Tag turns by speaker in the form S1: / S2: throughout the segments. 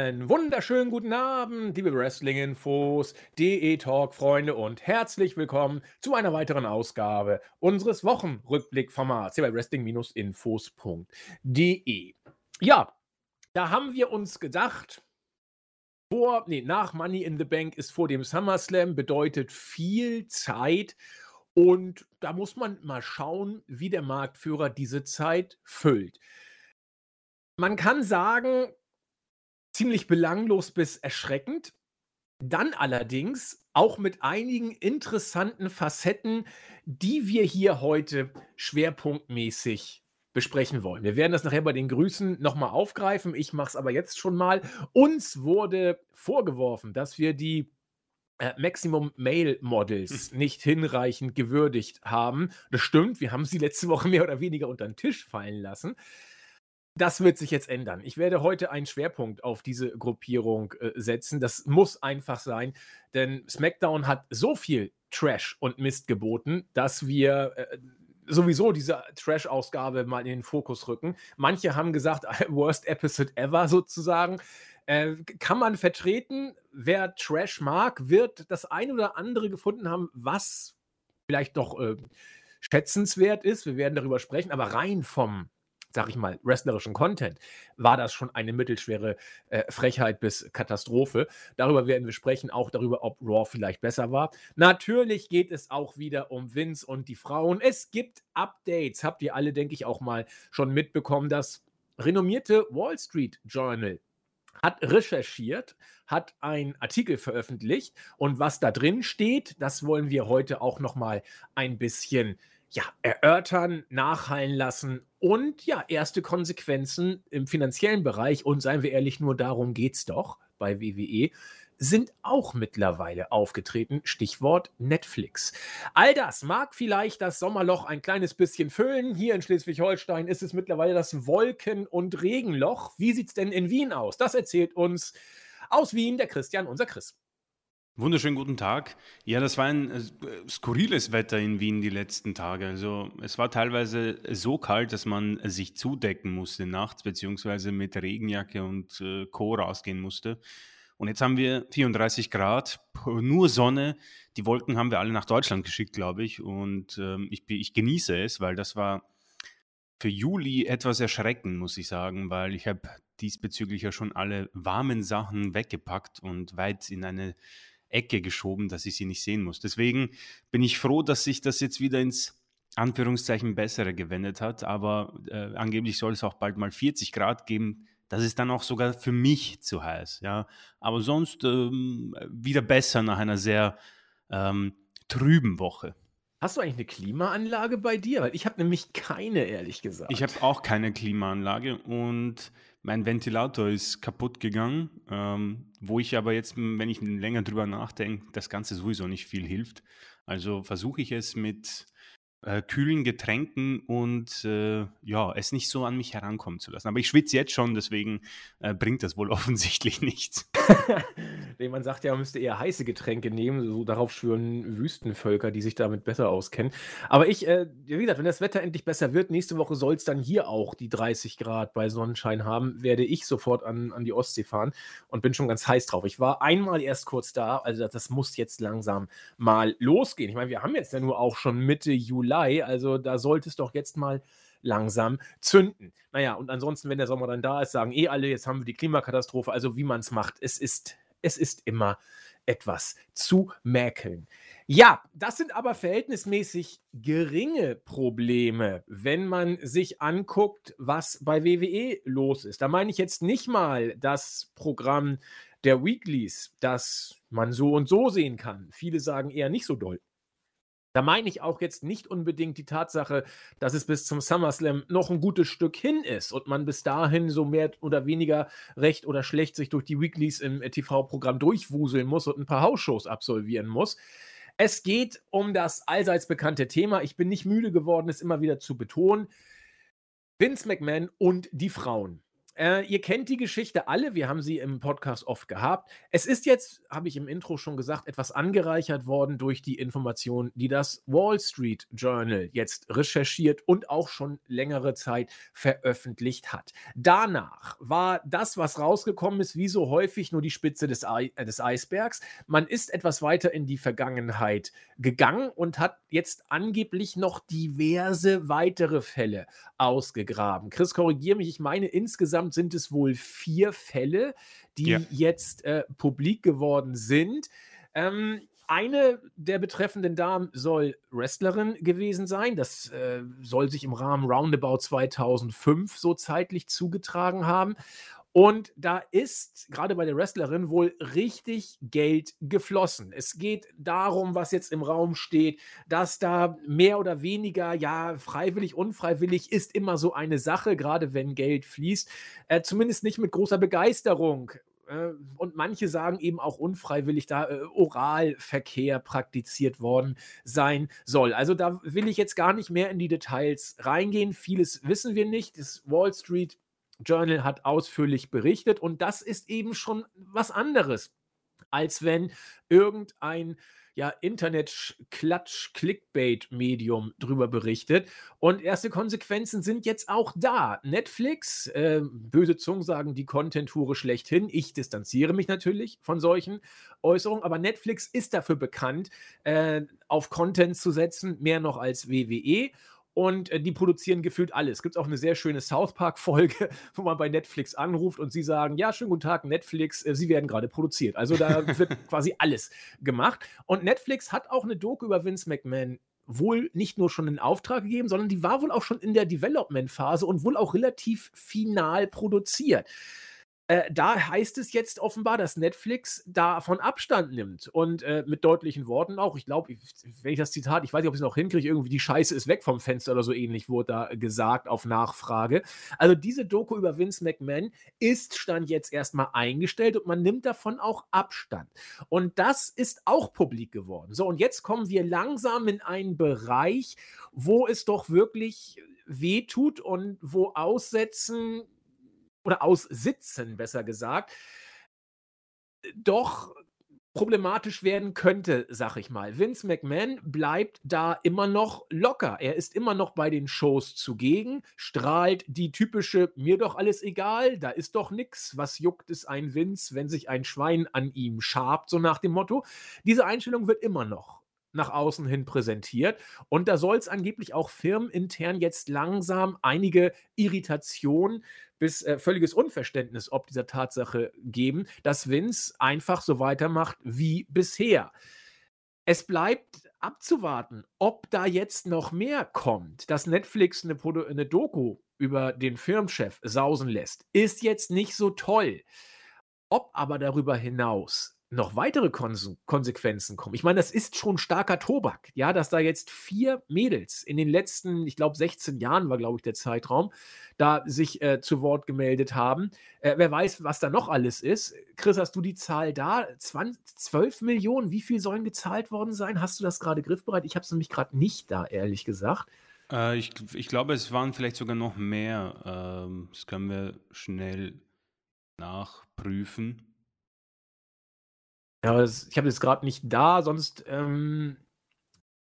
S1: Einen wunderschönen guten Abend, liebe Wrestling-Infos, DE-Talk-Freunde und herzlich willkommen zu einer weiteren Ausgabe unseres Wochenrückblick-Formats hier bei Wrestling-Infos.de. Ja, da haben wir uns gedacht, vor, nee, nach Money in the Bank ist vor dem SummerSlam, bedeutet viel Zeit und da muss man mal schauen, wie der Marktführer diese Zeit füllt. Man kann sagen, ziemlich belanglos bis erschreckend. Dann allerdings auch mit einigen interessanten Facetten, die wir hier heute schwerpunktmäßig besprechen wollen. Wir werden das nachher bei den Grüßen nochmal aufgreifen. Ich mache es aber jetzt schon mal. Uns wurde vorgeworfen, dass wir die äh, Maximum Male Models hm. nicht hinreichend gewürdigt haben. Das stimmt, wir haben sie letzte Woche mehr oder weniger unter den Tisch fallen lassen. Das wird sich jetzt ändern. Ich werde heute einen Schwerpunkt auf diese Gruppierung äh, setzen. Das muss einfach sein, denn SmackDown hat so viel Trash und Mist geboten, dass wir äh, sowieso diese Trash-Ausgabe mal in den Fokus rücken. Manche haben gesagt, worst episode ever sozusagen. Äh, kann man vertreten, wer Trash mag, wird das ein oder andere gefunden haben, was vielleicht doch äh, schätzenswert ist. Wir werden darüber sprechen, aber rein vom sag ich mal, wrestlerischen Content, war das schon eine mittelschwere äh, Frechheit bis Katastrophe. Darüber werden wir sprechen, auch darüber, ob Raw vielleicht besser war. Natürlich geht es auch wieder um Vince und die Frauen. Es gibt Updates, habt ihr alle, denke ich, auch mal schon mitbekommen. Das renommierte Wall Street Journal hat recherchiert, hat einen Artikel veröffentlicht und was da drin steht, das wollen wir heute auch noch mal ein bisschen ja, erörtern, nachhallen lassen und ja, erste Konsequenzen im finanziellen Bereich und seien wir ehrlich, nur darum geht es doch bei WWE sind auch mittlerweile aufgetreten. Stichwort Netflix. All das mag vielleicht das Sommerloch ein kleines bisschen füllen. Hier in Schleswig-Holstein ist es mittlerweile das Wolken- und Regenloch. Wie sieht es denn in Wien aus? Das erzählt uns aus Wien der Christian, unser Chris.
S2: Wunderschönen guten Tag. Ja, das war ein äh, skurriles Wetter in Wien die letzten Tage. Also es war teilweise so kalt, dass man sich zudecken musste nachts, beziehungsweise mit Regenjacke und äh, Co. rausgehen musste. Und jetzt haben wir 34 Grad, nur Sonne. Die Wolken haben wir alle nach Deutschland geschickt, glaube ich. Und ähm, ich, ich genieße es, weil das war für Juli etwas erschreckend, muss ich sagen, weil ich habe diesbezüglich ja schon alle warmen Sachen weggepackt und weit in eine Ecke geschoben, dass ich sie nicht sehen muss. Deswegen bin ich froh, dass sich das jetzt wieder ins Anführungszeichen bessere gewendet hat, aber äh, angeblich soll es auch bald mal 40 Grad geben. Das ist dann auch sogar für mich zu heiß, ja. Aber sonst ähm, wieder besser nach einer sehr ähm, trüben Woche.
S1: Hast du eigentlich eine Klimaanlage bei dir? Weil ich habe nämlich keine, ehrlich gesagt.
S2: Ich habe auch keine Klimaanlage und mein Ventilator ist kaputt gegangen, ähm, wo ich aber jetzt, wenn ich länger drüber nachdenke, das Ganze sowieso nicht viel hilft. Also versuche ich es mit äh, kühlen Getränken und äh, ja, es nicht so an mich herankommen zu lassen. Aber ich schwitze jetzt schon, deswegen äh, bringt das wohl offensichtlich nichts.
S1: man sagt ja, man müsste eher heiße Getränke nehmen, so darauf schwören Wüstenvölker, die sich damit besser auskennen. Aber ich, äh, wie gesagt, wenn das Wetter endlich besser wird, nächste Woche soll es dann hier auch die 30 Grad bei Sonnenschein haben, werde ich sofort an, an die Ostsee fahren und bin schon ganz heiß drauf. Ich war einmal erst kurz da, also das, das muss jetzt langsam mal losgehen. Ich meine, wir haben jetzt ja nur auch schon Mitte Juli Juli, also da sollte es doch jetzt mal langsam zünden. Naja, und ansonsten, wenn der Sommer dann da ist, sagen eh alle, jetzt haben wir die Klimakatastrophe, also wie man es macht, es ist, es ist immer etwas zu mäkeln. Ja, das sind aber verhältnismäßig geringe Probleme, wenn man sich anguckt, was bei WWE los ist. Da meine ich jetzt nicht mal das Programm der Weeklies, das man so und so sehen kann. Viele sagen eher nicht so doll. Da meine ich auch jetzt nicht unbedingt die Tatsache, dass es bis zum SummerSlam noch ein gutes Stück hin ist und man bis dahin so mehr oder weniger recht oder schlecht sich durch die Weeklies im TV-Programm durchwuseln muss und ein paar Hausshows absolvieren muss. Es geht um das allseits bekannte Thema. Ich bin nicht müde geworden, es immer wieder zu betonen. Vince McMahon und die Frauen. Äh, ihr kennt die Geschichte alle, wir haben sie im Podcast oft gehabt. Es ist jetzt, habe ich im Intro schon gesagt, etwas angereichert worden durch die Informationen, die das Wall Street Journal jetzt recherchiert und auch schon längere Zeit veröffentlicht hat. Danach war das, was rausgekommen ist, wie so häufig nur die Spitze des, Ei äh, des Eisbergs. Man ist etwas weiter in die Vergangenheit gegangen und hat jetzt angeblich noch diverse weitere Fälle ausgegraben. Chris, korrigiere mich, ich meine, insgesamt sind es wohl vier Fälle, die ja. jetzt äh, publik geworden sind. Ähm, eine der betreffenden Damen soll Wrestlerin gewesen sein. Das äh, soll sich im Rahmen Roundabout 2005 so zeitlich zugetragen haben. Und da ist gerade bei der Wrestlerin wohl richtig Geld geflossen. Es geht darum, was jetzt im Raum steht, dass da mehr oder weniger, ja, freiwillig, unfreiwillig ist immer so eine Sache, gerade wenn Geld fließt. Äh, zumindest nicht mit großer Begeisterung. Äh, und manche sagen eben auch unfreiwillig, da äh, Oralverkehr praktiziert worden sein soll. Also da will ich jetzt gar nicht mehr in die Details reingehen. Vieles wissen wir nicht. Das Wall Street Journal hat ausführlich berichtet und das ist eben schon was anderes, als wenn irgendein ja, Internet-Klatsch-Clickbait-Medium drüber berichtet. Und erste Konsequenzen sind jetzt auch da. Netflix, äh, böse Zungen sagen die Content-Hure schlechthin. Ich distanziere mich natürlich von solchen Äußerungen, aber Netflix ist dafür bekannt, äh, auf Content zu setzen, mehr noch als WWE und äh, die produzieren gefühlt alles. Es gibt auch eine sehr schöne South Park-Folge, wo man bei Netflix anruft und sie sagen: Ja, schönen guten Tag, Netflix, äh, Sie werden gerade produziert. Also da wird quasi alles gemacht. Und Netflix hat auch eine Doku über Vince McMahon wohl nicht nur schon in Auftrag gegeben, sondern die war wohl auch schon in der Development-Phase und wohl auch relativ final produziert. Äh, da heißt es jetzt offenbar, dass Netflix davon Abstand nimmt und äh, mit deutlichen Worten auch. Ich glaube, wenn ich das Zitat, ich weiß nicht, ob ich es noch hinkriege, irgendwie die Scheiße ist weg vom Fenster oder so ähnlich wurde da gesagt auf Nachfrage. Also diese Doku über Vince McMahon ist stand jetzt erstmal eingestellt und man nimmt davon auch Abstand. Und das ist auch publik geworden. So, und jetzt kommen wir langsam in einen Bereich, wo es doch wirklich wehtut und wo Aussetzen oder aussitzen, besser gesagt, doch problematisch werden könnte, sag ich mal. Vince McMahon bleibt da immer noch locker. Er ist immer noch bei den Shows zugegen, strahlt die typische mir doch alles egal, da ist doch nix, was juckt es ein Vince, wenn sich ein Schwein an ihm schabt, so nach dem Motto. Diese Einstellung wird immer noch nach außen hin präsentiert. Und da soll es angeblich auch firmenintern jetzt langsam einige Irritationen bis äh, völliges Unverständnis ob dieser Tatsache geben, dass Vince einfach so weitermacht wie bisher. Es bleibt abzuwarten, ob da jetzt noch mehr kommt. Dass Netflix eine, eine Doku über den Firmenchef sausen lässt, ist jetzt nicht so toll. Ob aber darüber hinaus noch weitere Konse Konsequenzen kommen. Ich meine, das ist schon starker Tobak, ja, dass da jetzt vier Mädels in den letzten, ich glaube, 16 Jahren war, glaube ich, der Zeitraum, da sich äh, zu Wort gemeldet haben. Äh, wer weiß, was da noch alles ist. Chris, hast du die Zahl da? 20, 12 Millionen, wie viel sollen gezahlt worden sein? Hast du das gerade griffbereit? Ich habe es nämlich gerade nicht da, ehrlich gesagt.
S2: Äh, ich, ich glaube, es waren vielleicht sogar noch mehr. Ähm, das können wir schnell nachprüfen.
S1: Ja, das, ich habe das gerade nicht da, sonst ähm,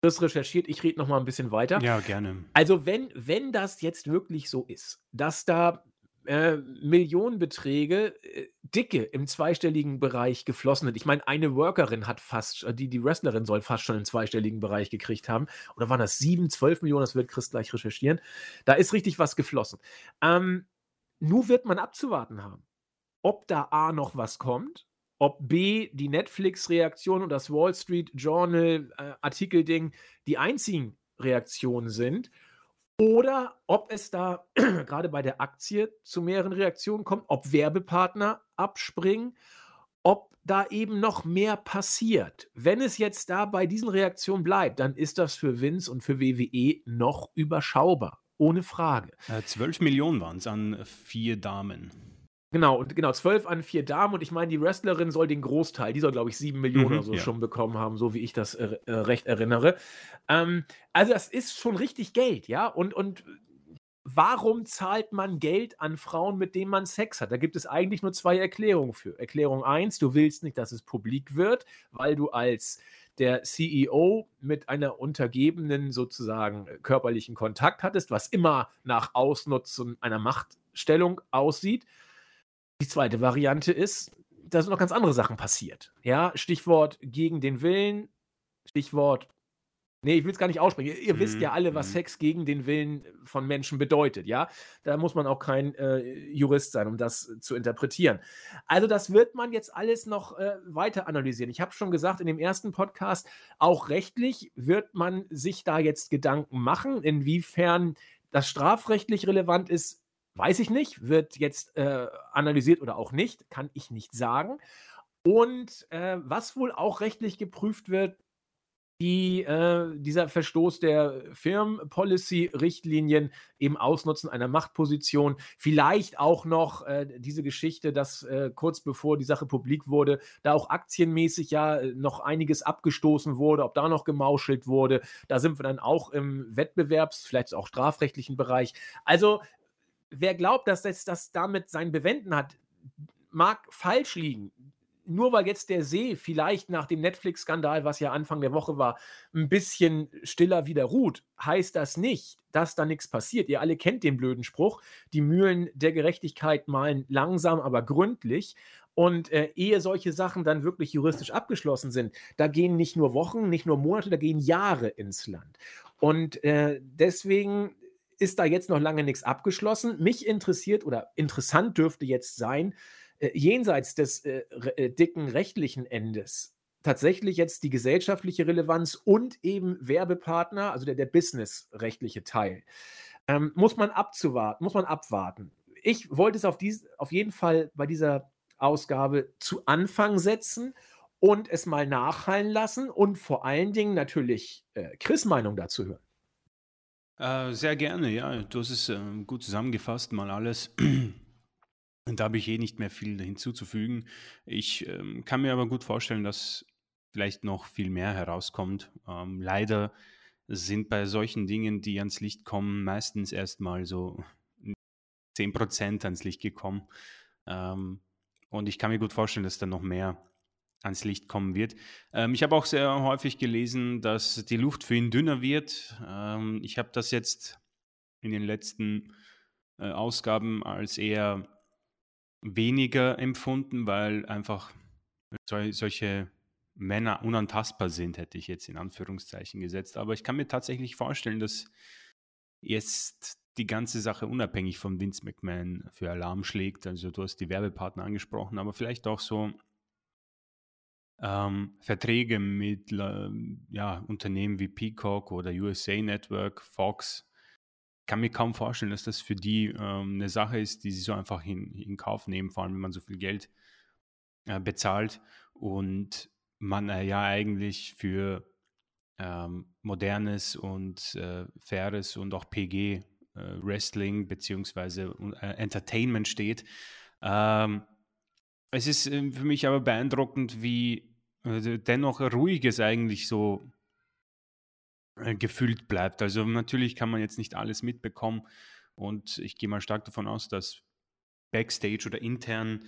S1: das recherchiert. Ich rede noch mal ein bisschen weiter.
S2: Ja, gerne.
S1: Also wenn, wenn das jetzt wirklich so ist, dass da äh, Millionenbeträge äh, dicke im zweistelligen Bereich geflossen sind. Ich meine, eine Workerin hat fast, äh, die, die Wrestlerin soll fast schon im zweistelligen Bereich gekriegt haben. Oder waren das sieben, zwölf Millionen? Das wird Chris gleich recherchieren. Da ist richtig was geflossen. Ähm, nur wird man abzuwarten haben, ob da A noch was kommt ob B, die Netflix-Reaktion und das Wall Street Journal-Artikelding äh, die einzigen Reaktionen sind oder ob es da gerade bei der Aktie zu mehreren Reaktionen kommt, ob Werbepartner abspringen, ob da eben noch mehr passiert. Wenn es jetzt da bei diesen Reaktionen bleibt, dann ist das für Vince und für WWE noch überschaubar, ohne Frage.
S2: Äh, 12 Millionen waren es an vier Damen.
S1: Genau, und genau, zwölf an vier Damen und ich meine, die Wrestlerin soll den Großteil, die soll, glaube ich, sieben Millionen mhm, oder so ja. schon bekommen haben, so wie ich das äh, äh, recht erinnere. Ähm, also, das ist schon richtig Geld, ja. Und, und warum zahlt man Geld an Frauen, mit denen man Sex hat? Da gibt es eigentlich nur zwei Erklärungen für. Erklärung 1, du willst nicht, dass es publik wird, weil du als der CEO mit einer Untergebenen sozusagen körperlichen Kontakt hattest, was immer nach Ausnutzen einer Machtstellung aussieht. Die zweite Variante ist, da sind noch ganz andere Sachen passiert. Ja, Stichwort gegen den Willen, Stichwort Nee, ich will es gar nicht aussprechen. Ihr, mhm. wisst ja alle, was mhm. Sex gegen den Willen von Menschen bedeutet, ja? Da muss man auch kein äh, Jurist sein, um das zu interpretieren. Also, das wird man jetzt alles noch äh, weiter analysieren. Ich habe schon gesagt in dem ersten Podcast, auch rechtlich wird man sich da jetzt Gedanken machen, inwiefern das strafrechtlich relevant ist, weiß ich nicht, wird jetzt äh, analysiert oder auch nicht, kann ich nicht sagen. Und äh, was wohl auch rechtlich geprüft wird, die, äh, dieser Verstoß der Firmenpolicy-Richtlinien im Ausnutzen einer Machtposition, vielleicht auch noch äh, diese Geschichte, dass äh, kurz bevor die Sache publik wurde, da auch aktienmäßig ja äh, noch einiges abgestoßen wurde, ob da noch gemauschelt wurde. Da sind wir dann auch im Wettbewerbs-, vielleicht auch strafrechtlichen Bereich. Also, wer glaubt, dass das, das damit sein Bewenden hat, mag falsch liegen nur weil jetzt der See vielleicht nach dem Netflix-Skandal, was ja Anfang der Woche war, ein bisschen stiller wieder ruht, heißt das nicht, dass da nichts passiert. Ihr alle kennt den blöden Spruch, die Mühlen der Gerechtigkeit malen langsam, aber gründlich. Und äh, ehe solche Sachen dann wirklich juristisch abgeschlossen sind, da gehen nicht nur Wochen, nicht nur Monate, da gehen Jahre ins Land. Und äh, deswegen ist da jetzt noch lange nichts abgeschlossen. Mich interessiert oder interessant dürfte jetzt sein, äh, jenseits des äh, äh, dicken rechtlichen Endes tatsächlich jetzt die gesellschaftliche Relevanz und eben Werbepartner, also der, der businessrechtliche Teil. Ähm, muss man abzuwarten, muss man abwarten. Ich wollte es auf, dies, auf jeden Fall bei dieser Ausgabe zu Anfang setzen und es mal nachhallen lassen und vor allen Dingen natürlich äh, Chris Meinung dazu hören.
S2: Äh, sehr gerne, ja. Du hast es äh, gut zusammengefasst, mal alles. Da habe ich eh nicht mehr viel hinzuzufügen. Ich ähm, kann mir aber gut vorstellen, dass vielleicht noch viel mehr herauskommt. Ähm, leider sind bei solchen Dingen, die ans Licht kommen, meistens erstmal so 10% ans Licht gekommen. Ähm, und ich kann mir gut vorstellen, dass da noch mehr ans Licht kommen wird. Ähm, ich habe auch sehr häufig gelesen, dass die Luft für ihn dünner wird. Ähm, ich habe das jetzt in den letzten äh, Ausgaben als eher weniger empfunden, weil einfach sol solche Männer unantastbar sind, hätte ich jetzt in Anführungszeichen gesetzt. Aber ich kann mir tatsächlich vorstellen, dass jetzt die ganze Sache unabhängig von Vince McMahon für Alarm schlägt. Also du hast die Werbepartner angesprochen, aber vielleicht auch so ähm, Verträge mit äh, ja, Unternehmen wie Peacock oder USA Network, Fox, kann mir kaum vorstellen, dass das für die ähm, eine Sache ist, die sie so einfach in, in Kauf nehmen, vor allem wenn man so viel Geld äh, bezahlt und man äh, ja eigentlich für ähm, modernes und äh, faires und auch PG äh, Wrestling beziehungsweise äh, Entertainment steht. Ähm, es ist äh, für mich aber beeindruckend, wie dennoch ruhiges eigentlich so äh, gefüllt bleibt. Also natürlich kann man jetzt nicht alles mitbekommen und ich gehe mal stark davon aus, dass Backstage oder intern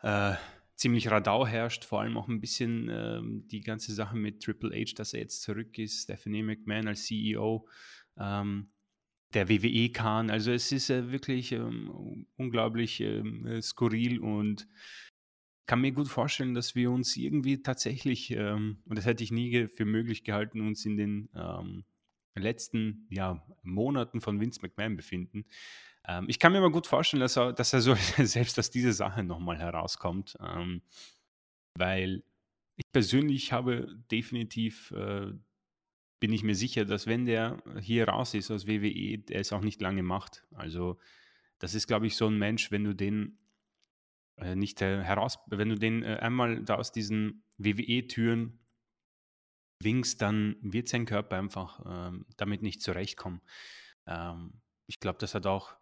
S2: äh, ziemlich Radau herrscht, vor allem auch ein bisschen ähm, die ganze Sache mit Triple H, dass er jetzt zurück ist, Stephanie McMahon als CEO, ähm, der WWE-Kahn. Also es ist äh, wirklich ähm, unglaublich ähm, äh, skurril und kann mir gut vorstellen, dass wir uns irgendwie tatsächlich, ähm, und das hätte ich nie für möglich gehalten, uns in den ähm, letzten ja, Monaten von Vince McMahon befinden. Ähm, ich kann mir mal gut vorstellen, dass er, dass er so selbst aus dieser Sache nochmal herauskommt, ähm, weil ich persönlich habe definitiv, äh, bin ich mir sicher, dass wenn der hier raus ist aus WWE, der es auch nicht lange macht. Also das ist, glaube ich, so ein Mensch, wenn du den äh, nicht äh, heraus, wenn du den äh, einmal da aus diesen WWE-Türen winkst, dann wird sein Körper einfach ähm, damit nicht zurechtkommen. Ähm, ich glaube, das hat auch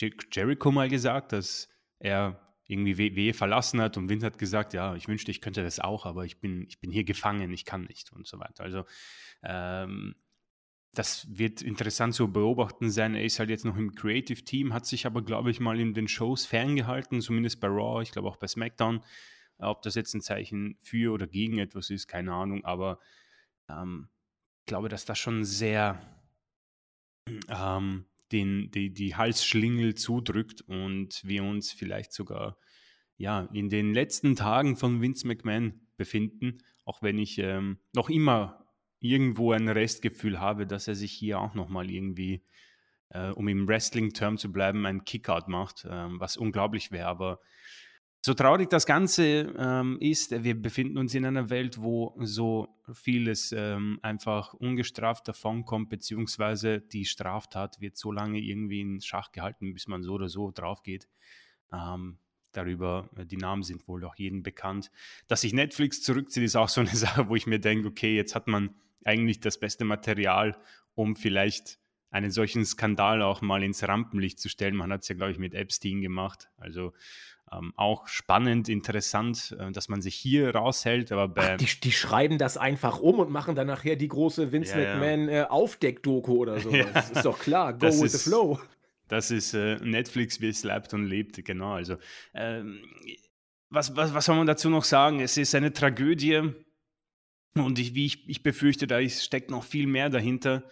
S2: Jericho mal gesagt, dass er irgendwie WWE verlassen hat und Vince hat gesagt, ja, ich wünschte, ich könnte das auch, aber ich bin, ich bin hier gefangen, ich kann nicht und so weiter. Also ähm, das wird interessant zu beobachten sein. Er ist halt jetzt noch im Creative Team, hat sich aber, glaube ich, mal in den Shows ferngehalten, zumindest bei Raw, ich glaube auch bei SmackDown. Ob das jetzt ein Zeichen für oder gegen etwas ist, keine Ahnung, aber ähm, ich glaube, dass das schon sehr ähm, den, die, die Halsschlingel zudrückt und wir uns vielleicht sogar ja, in den letzten Tagen von Vince McMahon befinden, auch wenn ich ähm, noch immer irgendwo ein Restgefühl habe, dass er sich hier auch nochmal irgendwie, äh, um im Wrestling-Term zu bleiben, ein Kickout macht, ähm, was unglaublich wäre. Aber so traurig das Ganze ähm, ist, wir befinden uns in einer Welt, wo so vieles ähm, einfach ungestraft davonkommt, beziehungsweise die Straftat wird so lange irgendwie in Schach gehalten, bis man so oder so drauf geht. Ähm, darüber, die Namen sind wohl auch jedem bekannt. Dass sich Netflix zurückzieht, ist auch so eine Sache, wo ich mir denke, okay, jetzt hat man eigentlich das beste Material, um vielleicht einen solchen Skandal auch mal ins Rampenlicht zu stellen. Man hat es ja, glaube ich, mit Epstein gemacht. Also ähm, auch spannend, interessant, äh, dass man sich hier raushält. Aber
S1: Ach, die, die, schreiben das einfach um und machen dann nachher die große Vince ja, McMahon ja. äh, Aufdeck-Doku oder so. Ja, das ist doch klar. Go with ist, the flow.
S2: Das ist äh, Netflix, wie es lebt und lebt, genau. Also, ähm, was, was, was soll man dazu noch sagen? Es ist eine Tragödie und ich, wie ich, ich befürchte, da steckt noch viel mehr dahinter.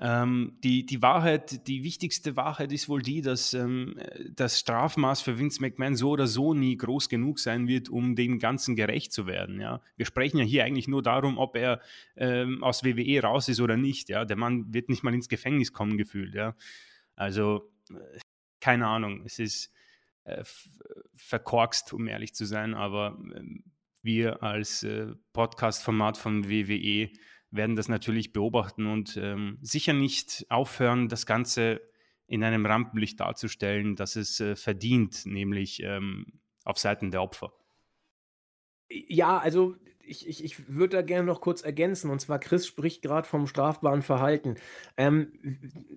S2: Ähm, die, die Wahrheit, die wichtigste Wahrheit ist wohl die, dass ähm, das Strafmaß für Vince McMahon so oder so nie groß genug sein wird, um dem Ganzen gerecht zu werden. Ja? Wir sprechen ja hier eigentlich nur darum, ob er ähm, aus WWE raus ist oder nicht. Ja? Der Mann wird nicht mal ins Gefängnis kommen gefühlt. Ja? Also, äh, keine Ahnung, es ist äh, verkorkst, um ehrlich zu sein, aber ähm, wir als äh, Podcast-Format von WWE werden das natürlich beobachten und ähm, sicher nicht aufhören, das Ganze in einem Rampenlicht darzustellen, dass es äh, verdient, nämlich ähm, auf Seiten der Opfer.
S1: Ja, also ich, ich, ich würde da gerne noch kurz ergänzen. Und zwar, Chris spricht gerade vom strafbaren Verhalten. Ähm,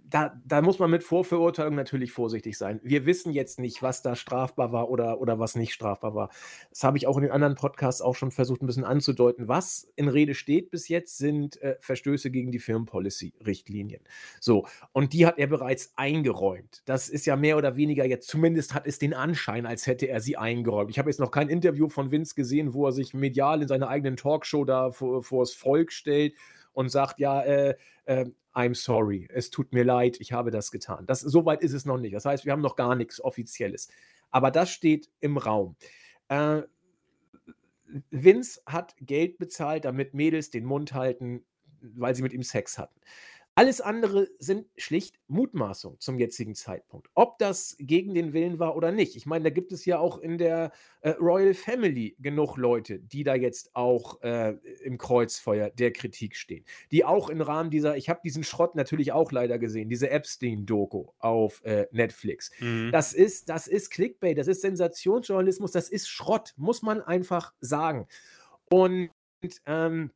S1: da, da muss man mit Vorverurteilung natürlich vorsichtig sein. Wir wissen jetzt nicht, was da strafbar war oder, oder was nicht strafbar war. Das habe ich auch in den anderen Podcasts auch schon versucht, ein bisschen anzudeuten. Was in Rede steht bis jetzt, sind äh, Verstöße gegen die Firmenpolicy-Richtlinien. So, und die hat er bereits eingeräumt. Das ist ja mehr oder weniger jetzt, zumindest hat es den Anschein, als hätte er sie eingeräumt. Ich habe jetzt noch kein Interview von Vince gesehen, wo er sich medial in seine eigene eigenen Talkshow da vor, vors Volk stellt und sagt, ja, äh, äh, I'm sorry, es tut mir leid, ich habe das getan. Das, so weit ist es noch nicht. Das heißt, wir haben noch gar nichts Offizielles. Aber das steht im Raum. Äh, Vince hat Geld bezahlt, damit Mädels den Mund halten, weil sie mit ihm Sex hatten. Alles andere sind schlicht Mutmaßungen zum jetzigen Zeitpunkt. Ob das gegen den Willen war oder nicht. Ich meine, da gibt es ja auch in der äh, Royal Family genug Leute, die da jetzt auch äh, im Kreuzfeuer der Kritik stehen. Die auch im Rahmen dieser, ich habe diesen Schrott natürlich auch leider gesehen, diese Epstein-Doku auf äh, Netflix. Mhm. Das, ist, das ist Clickbait, das ist Sensationsjournalismus, das ist Schrott, muss man einfach sagen. Und ähm,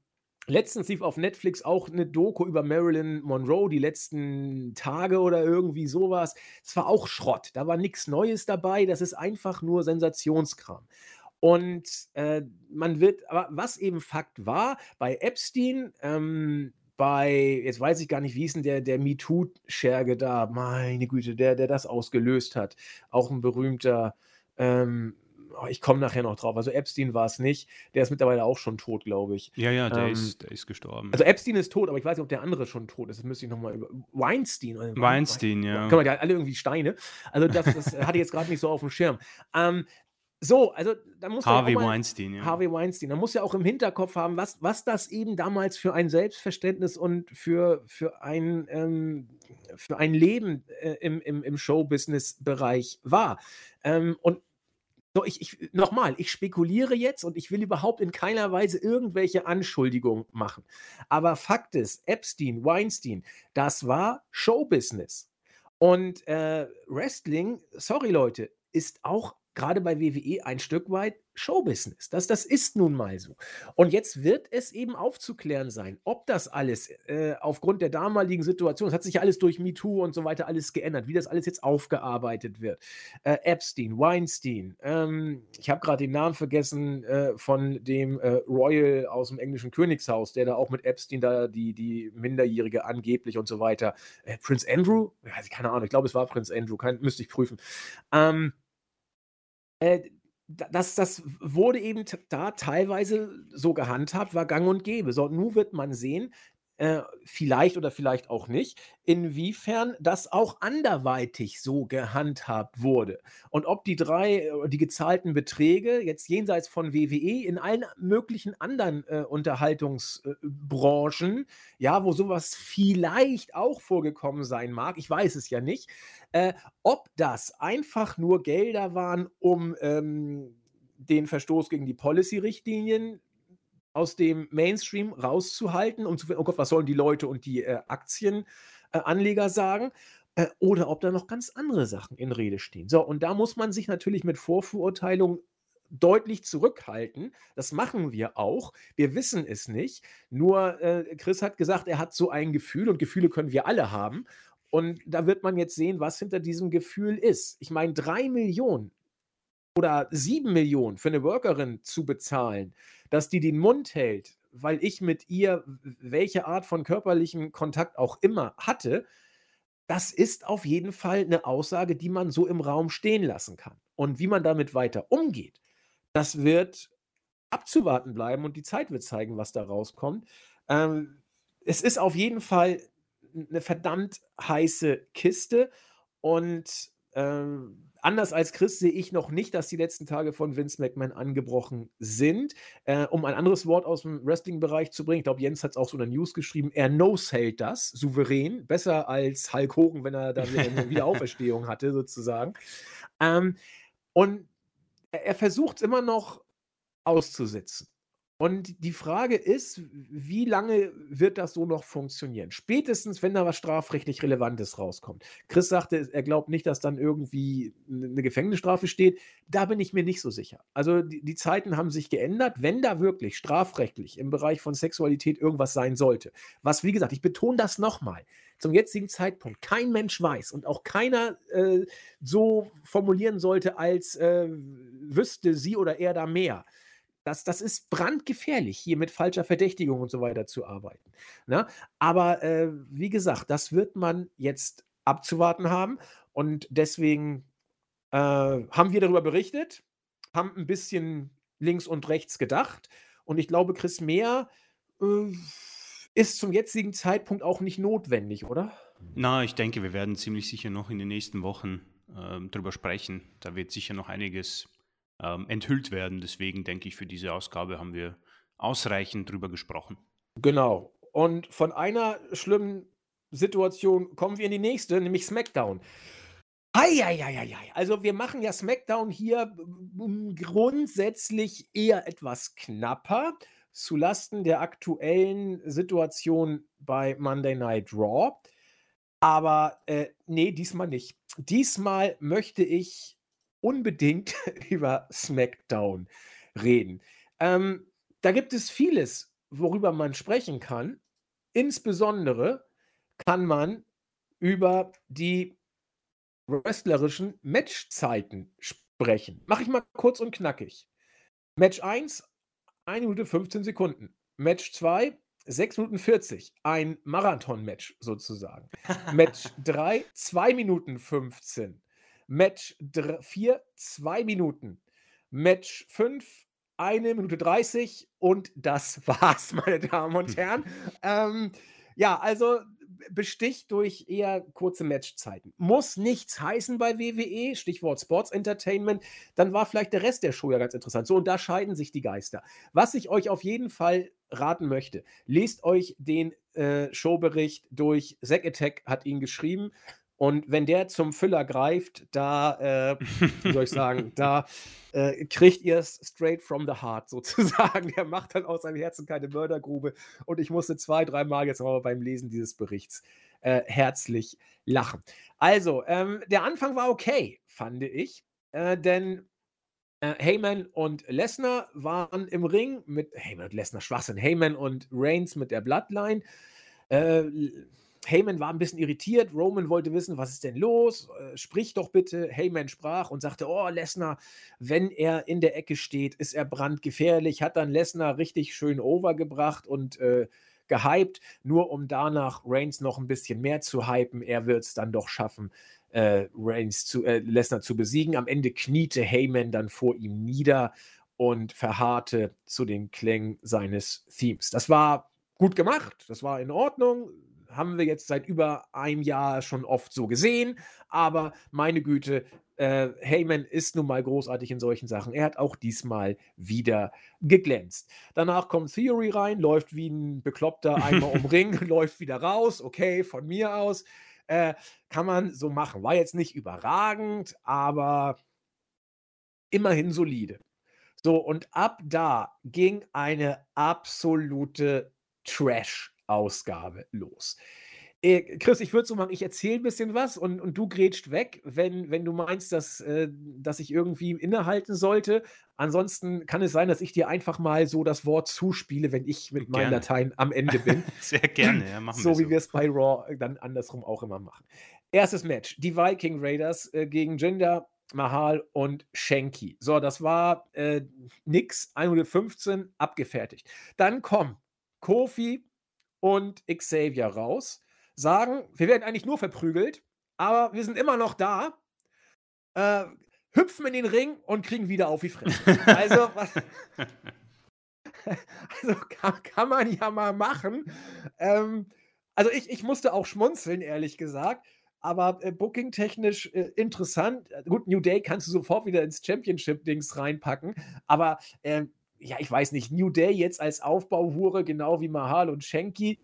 S1: Letztens lief auf Netflix auch eine Doku über Marilyn Monroe, die letzten Tage oder irgendwie sowas. Es war auch Schrott. Da war nichts Neues dabei. Das ist einfach nur Sensationskram. Und äh, man wird, aber was eben Fakt war, bei Epstein, ähm, bei, jetzt weiß ich gar nicht, wie hieß denn der, der MeToo-Scherge da, meine Güte, der, der das ausgelöst hat. Auch ein berühmter, ähm, oh, ich komme nachher noch drauf. Also Epstein war es nicht. Der ist mittlerweile auch schon tot, glaube ich.
S2: Ja, ja, der, ähm, ist, der ist gestorben.
S1: Also Epstein ist tot, aber ich weiß nicht, ob der andere schon tot ist. Das müsste ich nochmal über. Weinstein.
S2: Oder Weinstein, ja.
S1: Können wir ja alle irgendwie Steine. Also das, das hatte ich jetzt gerade nicht so auf dem Schirm. Ähm, so, also da muss
S2: Harvey ja Weinstein,
S1: ja. Harvey Weinstein. Da muss ja auch im Hinterkopf haben, was, was das eben damals für ein Selbstverständnis und für, für, ein, ähm, für ein Leben äh, im, im, im Showbusiness-Bereich war. Ähm, und so, ich, ich, nochmal, ich spekuliere jetzt und ich will überhaupt in keiner Weise irgendwelche Anschuldigungen machen. Aber Fakt ist, Epstein, Weinstein, das war Showbusiness. Und äh, Wrestling, sorry Leute, ist auch gerade bei WWE ein Stück weit Showbusiness. Das, das ist nun mal so. Und jetzt wird es eben aufzuklären sein, ob das alles äh, aufgrund der damaligen Situation, es hat sich ja alles durch MeToo und so weiter alles geändert, wie das alles jetzt aufgearbeitet wird. Äh, Epstein, Weinstein, ähm, ich habe gerade den Namen vergessen äh, von dem äh, Royal aus dem englischen Königshaus, der da auch mit Epstein da die, die Minderjährige angeblich und so weiter. Äh, Prince Andrew? Ja, keine Ahnung, ich glaube, es war Prince Andrew, kann, müsste ich prüfen. Ähm, äh, das, das wurde eben da teilweise so gehandhabt, war gang und gäbe. So, nun wird man sehen, äh, vielleicht oder vielleicht auch nicht, inwiefern das auch anderweitig so gehandhabt wurde. Und ob die drei, äh, die gezahlten Beträge jetzt jenseits von WWE in allen möglichen anderen äh, Unterhaltungsbranchen, ja, wo sowas vielleicht auch vorgekommen sein mag, ich weiß es ja nicht, äh, ob das einfach nur Gelder waren, um ähm, den Verstoß gegen die Policy-Richtlinien aus dem Mainstream rauszuhalten, um zu finden, oh Gott, was sollen die Leute und die äh, Aktienanleger äh, sagen? Äh, oder ob da noch ganz andere Sachen in Rede stehen. So, und da muss man sich natürlich mit Vorverurteilung deutlich zurückhalten. Das machen wir auch. Wir wissen es nicht. Nur äh, Chris hat gesagt, er hat so ein Gefühl und Gefühle können wir alle haben. Und da wird man jetzt sehen, was hinter diesem Gefühl ist. Ich meine, drei Millionen oder sieben Millionen für eine Workerin zu bezahlen, dass die den Mund hält, weil ich mit ihr welche Art von körperlichem Kontakt auch immer hatte, das ist auf jeden Fall eine Aussage, die man so im Raum stehen lassen kann. Und wie man damit weiter umgeht, das wird abzuwarten bleiben und die Zeit wird zeigen, was da rauskommt. Ähm, es ist auf jeden Fall eine verdammt heiße Kiste und ähm, anders als Chris sehe ich noch nicht, dass die letzten Tage von Vince McMahon angebrochen sind. Äh, um ein anderes Wort aus dem Wrestling-Bereich zu bringen, ich glaube, Jens hat es auch so in der News geschrieben, er no-sellt das souverän, besser als Hulk Hogan, wenn er dann eine Wiederauferstehung hatte, sozusagen. Ähm, und er versucht es immer noch auszusitzen. Und die Frage ist, wie lange wird das so noch funktionieren? Spätestens, wenn da was strafrechtlich Relevantes rauskommt. Chris sagte, er glaubt nicht, dass dann irgendwie eine Gefängnisstrafe steht. Da bin ich mir nicht so sicher. Also die, die Zeiten haben sich geändert. Wenn da wirklich strafrechtlich im Bereich von Sexualität irgendwas sein sollte, was, wie gesagt, ich betone das nochmal, zum jetzigen Zeitpunkt kein Mensch weiß und auch keiner äh, so formulieren sollte, als äh, wüsste sie oder er da mehr das, das ist brandgefährlich, hier mit falscher Verdächtigung und so weiter zu arbeiten. Ne? Aber äh, wie gesagt, das wird man jetzt abzuwarten haben. Und deswegen äh, haben wir darüber berichtet, haben ein bisschen links und rechts gedacht. Und ich glaube, Chris Mehr äh, ist zum jetzigen Zeitpunkt auch nicht notwendig, oder?
S2: Na, ich denke, wir werden ziemlich sicher noch in den nächsten Wochen äh, darüber sprechen. Da wird sicher noch einiges ähm, enthüllt werden. Deswegen denke ich, für diese Ausgabe haben wir ausreichend drüber gesprochen.
S1: Genau. Und von einer schlimmen Situation kommen wir in die nächste, nämlich SmackDown. Eieieiei. Also wir machen ja SmackDown hier grundsätzlich eher etwas knapper zulasten der aktuellen Situation bei Monday Night Raw. Aber äh, nee, diesmal nicht. Diesmal möchte ich unbedingt über SmackDown reden. Ähm, da gibt es vieles, worüber man sprechen kann. Insbesondere kann man über die wrestlerischen Matchzeiten sprechen. Mache ich mal kurz und knackig. Match 1, 1 Minute 15 Sekunden. Match 2, 6 Minuten 40. Ein Marathon-Match sozusagen. Match 3, 2 Minuten 15. Match 4, 2 Minuten. Match 5, 1 Minute 30 und das war's, meine Damen und Herren. ähm, ja, also besticht durch eher kurze Matchzeiten. Muss nichts heißen bei WWE, Stichwort Sports Entertainment. Dann war vielleicht der Rest der Show ja ganz interessant. So unterscheiden sich die Geister. Was ich euch auf jeden Fall raten möchte, lest euch den äh, Showbericht durch. Zack Attack hat ihn geschrieben. Und wenn der zum Füller greift, da, äh, wie soll ich sagen, da äh, kriegt ihr es straight from the heart sozusagen. Der macht dann aus seinem Herzen keine Mördergrube. Und ich musste zwei, dreimal jetzt mal beim Lesen dieses Berichts äh, herzlich lachen. Also, ähm, der Anfang war okay, fand ich. Äh, denn Äh, Heyman und Lesnar waren im Ring mit Heyman und Lesnar Schwachsinn. Heyman und Reigns mit der Bloodline. Äh, Heyman war ein bisschen irritiert. Roman wollte wissen, was ist denn los? Äh, sprich doch bitte. Heyman sprach und sagte: Oh, Lesnar, wenn er in der Ecke steht, ist er brandgefährlich. Hat dann Lesnar richtig schön overgebracht und äh, gehypt, nur um danach Reigns noch ein bisschen mehr zu hypen. Er wird es dann doch schaffen, äh, Reigns zu, äh, Lesnar zu besiegen. Am Ende kniete Heyman dann vor ihm nieder und verharrte zu den Klängen seines Themes. Das war gut gemacht, das war in Ordnung. Haben wir jetzt seit über einem Jahr schon oft so gesehen, aber meine Güte, äh, Heyman ist nun mal großartig in solchen Sachen. Er hat auch diesmal wieder geglänzt. Danach kommt Theory rein, läuft wie ein Bekloppter einmal um Ring, läuft wieder raus. Okay, von mir aus. Äh, kann man so machen. War jetzt nicht überragend, aber immerhin solide. So, und ab da ging eine absolute Trash-Ausgabe los. Äh, Chris, ich würde so machen, ich erzähle ein bisschen was und, und du grätscht weg, wenn, wenn du meinst, dass, äh, dass ich irgendwie innehalten sollte. Ansonsten kann es sein, dass ich dir einfach mal so das Wort zuspiele, wenn ich mit meinen Dateien am Ende bin.
S2: Sehr gerne, ja,
S1: machen so wir so. wie wir es bei Raw dann andersrum auch immer machen. Erstes Match, die Viking Raiders äh, gegen Jinder, Mahal und Shanky. So, das war äh, nix, 115, abgefertigt. Dann kommen Kofi und Xavier raus sagen, wir werden eigentlich nur verprügelt, aber wir sind immer noch da, äh, hüpfen in den Ring und kriegen wieder auf die Fresse. Also, was, also kann, kann, man ja mal machen. Ähm, also ich, ich musste auch schmunzeln, ehrlich gesagt. Aber äh, booking-technisch äh, interessant. Gut, New Day kannst du sofort wieder ins Championship-Dings reinpacken. Aber äh, ja, ich weiß nicht, New Day jetzt als Aufbauhure, genau wie Mahal und Shanky,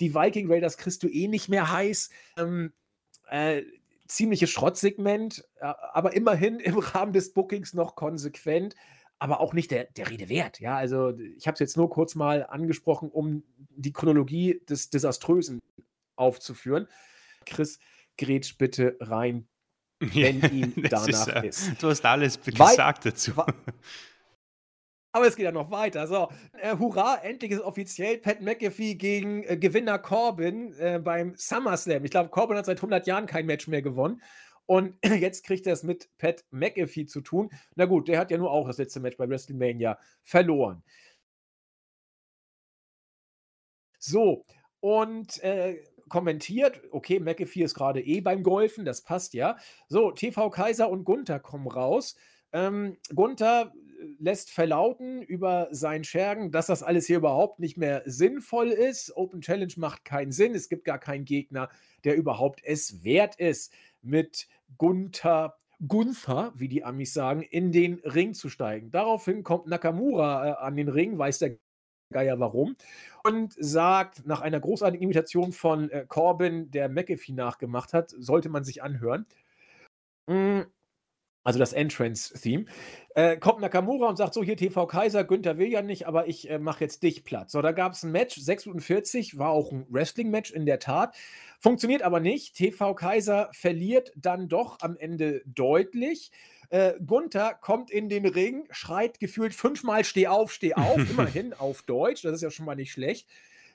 S1: die Viking Raiders kriegst du eh nicht mehr heiß. Ähm, äh, ziemliches Schrottsegment, äh, aber immerhin im Rahmen des Bookings noch konsequent, aber auch nicht der, der Rede wert. Ja, also ich habe es jetzt nur kurz mal angesprochen, um die Chronologie des Desaströsen aufzuführen. Chris, grätsch bitte rein, wenn ihm danach ist, äh, ist,
S2: Du hast alles gesagt dazu.
S1: Aber es geht ja noch weiter. So, äh, hurra, endlich ist offiziell Pat McAfee gegen äh, Gewinner Corbin äh, beim SummerSlam. Ich glaube, Corbin hat seit 100 Jahren kein Match mehr gewonnen. Und jetzt kriegt er es mit Pat McAfee zu tun. Na gut, der hat ja nur auch das letzte Match bei WrestleMania verloren. So, und äh, kommentiert, okay, McAfee ist gerade eh beim Golfen, das passt ja. So, TV Kaiser und Gunther kommen raus. Ähm, Gunther lässt verlauten über seinen Schergen, dass das alles hier überhaupt nicht mehr sinnvoll ist. Open Challenge macht keinen Sinn. Es gibt gar keinen Gegner, der überhaupt es wert ist, mit Gunther, Gunther, wie die Amis sagen, in den Ring zu steigen. Daraufhin kommt Nakamura äh, an den Ring, weiß der Geier warum, und sagt nach einer großartigen Imitation von äh, Corbin, der McAfee nachgemacht hat, sollte man sich anhören. Mm also das Entrance-Theme, äh, kommt Nakamura und sagt so, hier TV Kaiser, Günther will ja nicht, aber ich äh, mache jetzt dich platt. So, da gab es ein Match, 46, war auch ein Wrestling-Match in der Tat, funktioniert aber nicht. TV Kaiser verliert dann doch am Ende deutlich. Äh, Gunther kommt in den Ring, schreit gefühlt fünfmal Steh auf, steh auf, immerhin auf Deutsch, das ist ja schon mal nicht schlecht.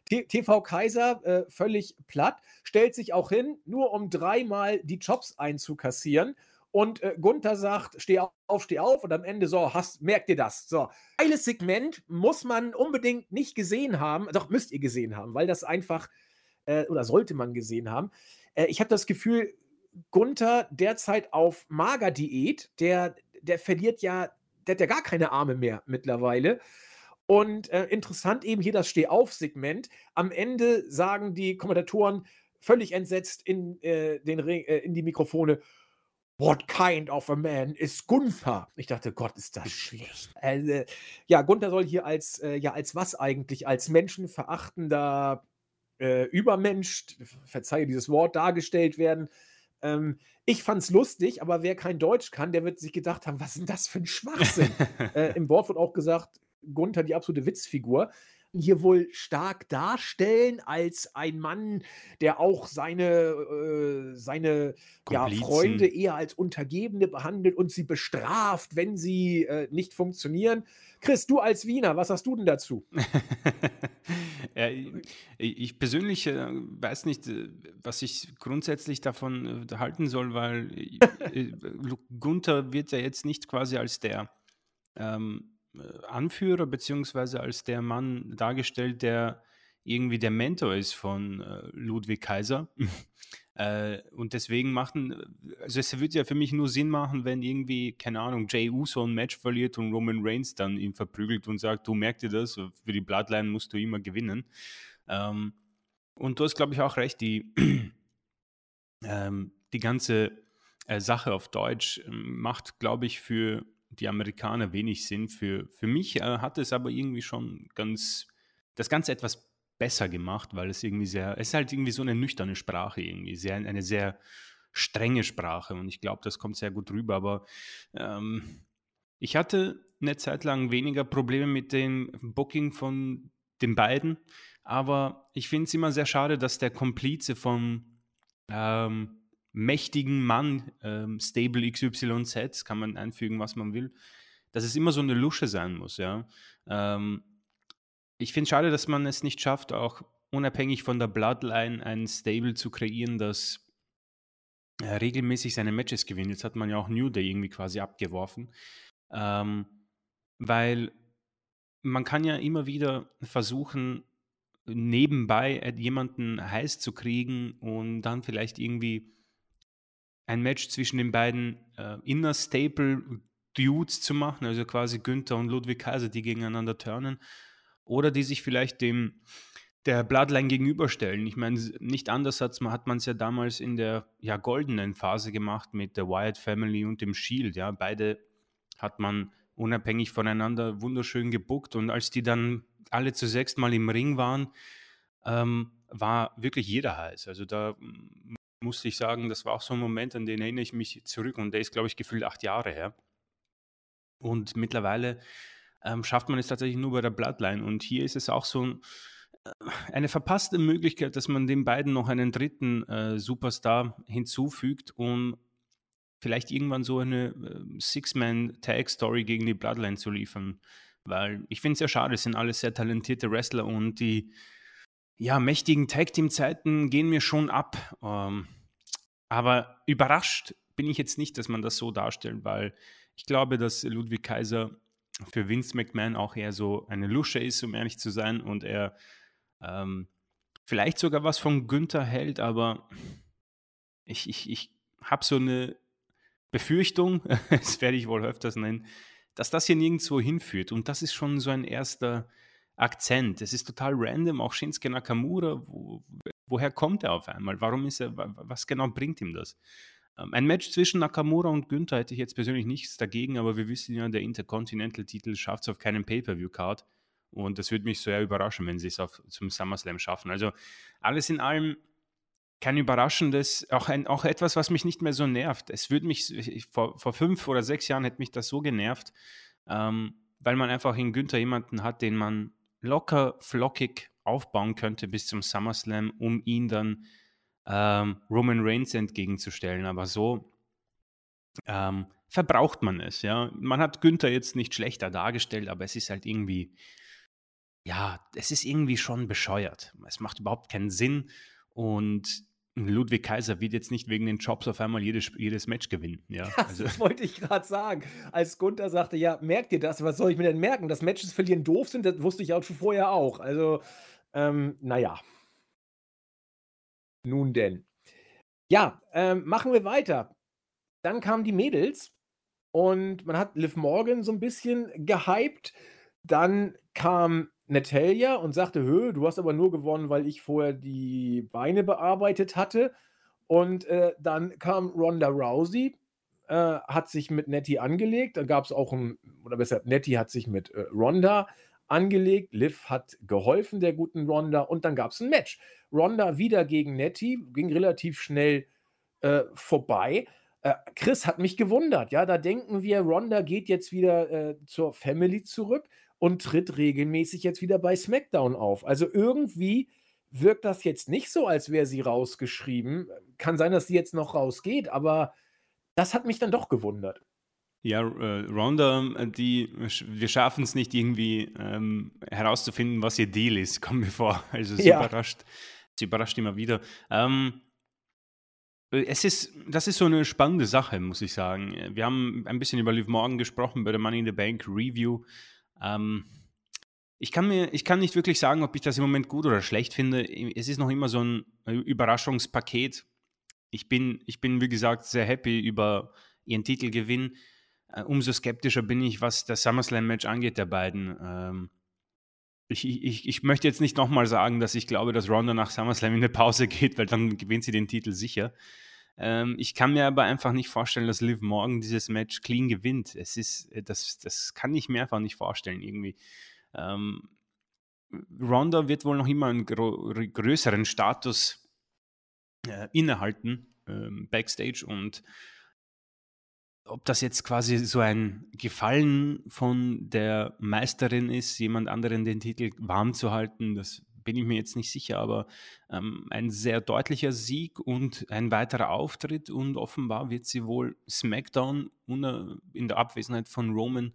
S1: TV Kaiser äh, völlig platt, stellt sich auch hin, nur um dreimal die Jobs einzukassieren und äh, Gunther sagt, steh auf, steh auf und am Ende so, hast, merkt ihr das? So, geiles Segment muss man unbedingt nicht gesehen haben, doch müsst ihr gesehen haben, weil das einfach, äh, oder sollte man gesehen haben. Äh, ich habe das Gefühl, Gunther derzeit auf Magerdiät, der, der verliert ja, der hat ja gar keine Arme mehr mittlerweile. Und äh, interessant eben hier das Steh-auf-Segment. Am Ende sagen die Kommentatoren völlig entsetzt in, äh, den Ring, äh, in die Mikrofone, What kind of a man is Gunther? Ich dachte, Gott, ist das schlecht. Äh, ja, Gunther soll hier als, äh, ja, als was eigentlich? Als menschenverachtender äh, Übermensch, verzeihe dieses Wort, dargestellt werden. Ähm, ich fand's lustig, aber wer kein Deutsch kann, der wird sich gedacht haben, was ist denn das für ein Schwachsinn? Äh, Im Wort wird auch gesagt, Gunther die absolute Witzfigur. Hier wohl stark darstellen als ein Mann, der auch seine, äh, seine ja, Freunde eher als Untergebene behandelt und sie bestraft, wenn sie äh, nicht funktionieren. Chris, du als Wiener, was hast du denn dazu?
S2: ja, ich persönlich äh, weiß nicht, äh, was ich grundsätzlich davon äh, halten soll, weil Gunther wird ja jetzt nicht quasi als der ähm, Anführer beziehungsweise als der Mann dargestellt, der irgendwie der Mentor ist von äh, Ludwig Kaiser. äh, und deswegen machen, also es würde ja für mich nur Sinn machen, wenn irgendwie, keine Ahnung, Jay Uso ein Match verliert und Roman Reigns dann ihn verprügelt und sagt, du merkst dir das, für die Bloodline musst du immer gewinnen. Ähm, und du hast, glaube ich, auch recht, die, ähm, die ganze äh, Sache auf Deutsch ähm, macht, glaube ich, für die Amerikaner wenig Sinn. Für, für mich äh, hat es aber irgendwie schon ganz, das Ganze etwas besser gemacht, weil es irgendwie sehr, es ist halt irgendwie so eine nüchterne Sprache irgendwie, sehr, eine sehr strenge Sprache und ich glaube, das kommt sehr gut rüber, aber ähm, ich hatte eine Zeit lang weniger Probleme mit dem Booking von den beiden, aber ich finde es immer sehr schade, dass der Komplize vom ähm, mächtigen Mann, ähm, Stable XYZ, kann man einfügen, was man will, dass es immer so eine Lusche sein muss, ja. Ähm, ich finde es schade, dass man es nicht schafft, auch unabhängig von der Bloodline ein Stable zu kreieren, das äh, regelmäßig seine Matches gewinnt. Jetzt hat man ja auch New Day irgendwie quasi abgeworfen, ähm, weil man kann ja immer wieder versuchen, nebenbei jemanden heiß zu kriegen und dann vielleicht irgendwie ein Match zwischen den beiden äh, Inner Staple Dudes zu machen, also quasi Günther und Ludwig Kaiser, die gegeneinander turnen oder die sich vielleicht dem der Bloodline gegenüberstellen. Ich meine, nicht anders hat man es ja damals in der ja, goldenen Phase gemacht mit der Wyatt Family und dem Shield. Ja, beide hat man unabhängig voneinander wunderschön gebuckt und als die dann alle zu sechs Mal im Ring waren, ähm, war wirklich jeder heiß. Also da musste ich sagen, das war auch so ein Moment, an den erinnere ich mich zurück und der ist, glaube ich, gefühlt acht Jahre her. Und mittlerweile ähm, schafft man es tatsächlich nur bei der Bloodline. Und hier ist es auch so ein, äh, eine verpasste Möglichkeit, dass man den beiden noch einen dritten äh, Superstar hinzufügt, um vielleicht irgendwann so eine äh, Six-Man-Tag-Story gegen die Bloodline zu liefern. Weil ich finde es sehr schade, es sind alles sehr talentierte Wrestler und die ja, mächtigen Tag-Team-Zeiten gehen mir schon ab. Ähm, aber überrascht bin ich jetzt nicht, dass man das so darstellt, weil ich glaube, dass Ludwig Kaiser für Vince McMahon auch eher so eine Lusche ist, um ehrlich zu sein, und er ähm, vielleicht sogar was von Günther hält, aber ich, ich, ich habe so eine Befürchtung, das werde ich wohl öfters nennen, dass das hier nirgendwo hinführt. Und das ist schon so ein erster Akzent. Es ist total random, auch Shinsuke Nakamura, wo, woher kommt er auf einmal? Warum ist er, was genau bringt ihm das? Ähm, ein Match zwischen Nakamura und Günther hätte ich jetzt persönlich nichts dagegen, aber wir wissen ja, der Intercontinental-Titel schafft es auf keinem Pay-Per-View-Card. Und das würde mich sehr überraschen, wenn sie es auf, zum SummerSlam schaffen. Also alles in allem kein überraschendes, auch, ein, auch etwas, was mich nicht mehr so nervt. Es würde mich, ich, vor, vor fünf oder sechs Jahren hätte mich das so genervt, ähm, weil man einfach in Günther jemanden hat, den man locker, flockig aufbauen könnte bis zum SummerSlam, um ihn dann ähm, Roman Reigns entgegenzustellen. Aber so ähm, verbraucht man es. Ja? Man hat Günther jetzt nicht schlechter dargestellt, aber es ist halt irgendwie, ja, es ist irgendwie schon bescheuert. Es macht überhaupt keinen Sinn und Ludwig Kaiser wird jetzt nicht wegen den Jobs auf einmal jedes, jedes Match gewinnen. Ja,
S1: also. Das wollte ich gerade sagen. Als Gunther sagte, ja, merkt ihr das? Was soll ich mir denn merken? Dass Matches verlieren doof sind, das wusste ich auch schon vorher auch. Also, ähm, naja. Nun denn. Ja, ähm, machen wir weiter. Dann kamen die Mädels und man hat Liv Morgan so ein bisschen gehypt. Dann kam Natalia und sagte: „Hö, du hast aber nur gewonnen, weil ich vorher die Beine bearbeitet hatte.“ Und, äh, dann kam Ronda Rousey, äh, hat sich mit Nettie angelegt. Da gab es auch ein oder besser, Nettie hat sich mit, äh, Ronda angelegt. Liv hat geholfen der guten Ronda und dann gab es ein Match. Ronda wieder gegen Nettie, ging relativ schnell, äh, vorbei. Äh, Chris hat mich gewundert, ja, da denken wir, Ronda geht jetzt wieder, äh, zur Family zurück und tritt regelmäßig jetzt wieder bei SmackDown auf. Also irgendwie wirkt das jetzt nicht so, als wäre sie rausgeschrieben. Kann sein, dass sie jetzt noch rausgeht, aber das hat mich dann doch gewundert.
S2: Ja, äh, Ronda, äh, die, wir schaffen es nicht irgendwie ähm, herauszufinden, was ihr Deal ist, kommt mir vor. Also sie ja. überrascht, sie überrascht immer wieder. Ähm, es ist, das ist so eine spannende Sache, muss ich sagen. Wir haben ein bisschen über Liv Morgan gesprochen bei der Money in the Bank Review. Ähm, ich kann mir, ich kann nicht wirklich sagen, ob ich das im Moment gut oder schlecht finde. Es ist noch immer so ein Überraschungspaket. Ich bin, ich bin, wie gesagt, sehr happy über ihren Titelgewinn. Äh, umso skeptischer bin ich, was das SummerSlam-Match angeht der beiden. Ähm, ich, ich, ich möchte jetzt nicht nochmal sagen, dass ich glaube, dass Ronda nach SummerSlam in eine Pause geht, weil dann gewinnt sie den Titel sicher. Ähm, ich kann mir aber einfach nicht vorstellen, dass Liv morgen dieses Match clean gewinnt. Es ist, äh, das, das kann ich mir einfach nicht vorstellen irgendwie. Ähm, Ronda wird wohl noch immer einen größeren Status äh, innehalten ähm, backstage und ob das jetzt quasi so ein Gefallen von der Meisterin ist, jemand anderen den Titel warm zu halten, das bin ich mir jetzt nicht sicher, aber ähm, ein sehr deutlicher Sieg und ein weiterer Auftritt und offenbar wird sie wohl SmackDown in der Abwesenheit von Roman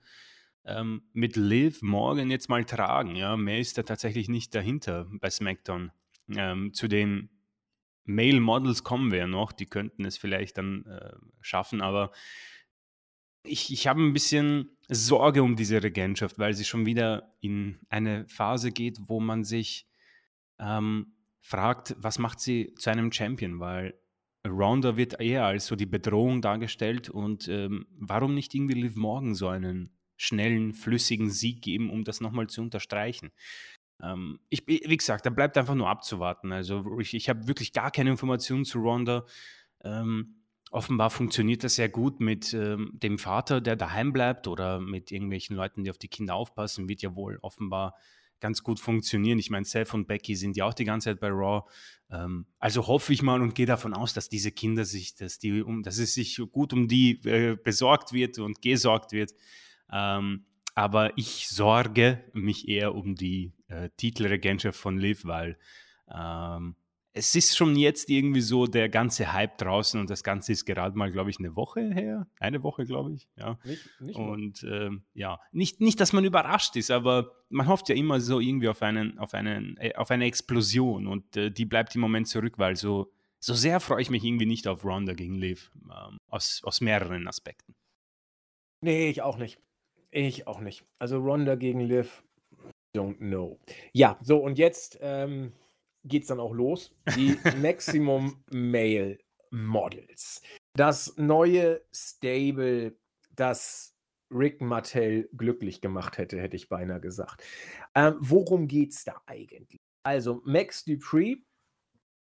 S2: ähm, mit Liv Morgan jetzt mal tragen. Ja, mehr ist da tatsächlich nicht dahinter bei SmackDown. Ähm, zu den Male Models kommen wir ja noch, die könnten es vielleicht dann äh, schaffen, aber ich, ich habe ein bisschen Sorge um diese Regentschaft, weil sie schon wieder in eine Phase geht, wo man sich ähm, fragt, was macht sie zu einem Champion, weil Ronda wird eher als so die Bedrohung dargestellt und ähm, warum nicht irgendwie Liv Morgan so einen schnellen, flüssigen Sieg geben, um das nochmal zu unterstreichen. Ähm, ich, wie gesagt, da bleibt einfach nur abzuwarten. Also ich, ich habe wirklich gar keine Informationen zu Ronda. Ähm, offenbar funktioniert das sehr gut mit ähm, dem Vater, der daheim bleibt oder mit irgendwelchen Leuten, die auf die Kinder aufpassen, wird ja wohl offenbar ganz gut funktionieren. Ich meine, Seth und Becky sind ja auch die ganze Zeit bei Raw. Ähm, also hoffe ich mal und gehe davon aus, dass diese Kinder sich, dass die, um, dass es sich gut um die äh, besorgt wird und gesorgt wird. Ähm, aber ich sorge mich eher um die äh, Titelregentschaft von Liv, weil ähm, es ist schon jetzt irgendwie so der ganze Hype draußen und das Ganze ist gerade mal, glaube ich, eine Woche her. Eine Woche, glaube ich. Ja. Nicht, nicht und ähm, ja, nicht, nicht, dass man überrascht ist, aber man hofft ja immer so irgendwie auf, einen, auf, einen, äh, auf eine Explosion und äh, die bleibt im Moment zurück, weil so, so sehr freue ich mich irgendwie nicht auf Ronda gegen Liv. Ähm, aus, aus mehreren Aspekten.
S1: Nee, ich auch nicht. Ich auch nicht. Also Ronda gegen Liv, don't know. Ja, so und jetzt. Ähm geht es dann auch los. Die Maximum Male Models. Das neue Stable, das Rick Martell glücklich gemacht hätte, hätte ich beinahe gesagt. Ähm, worum geht es da eigentlich? Also, Max Dupree,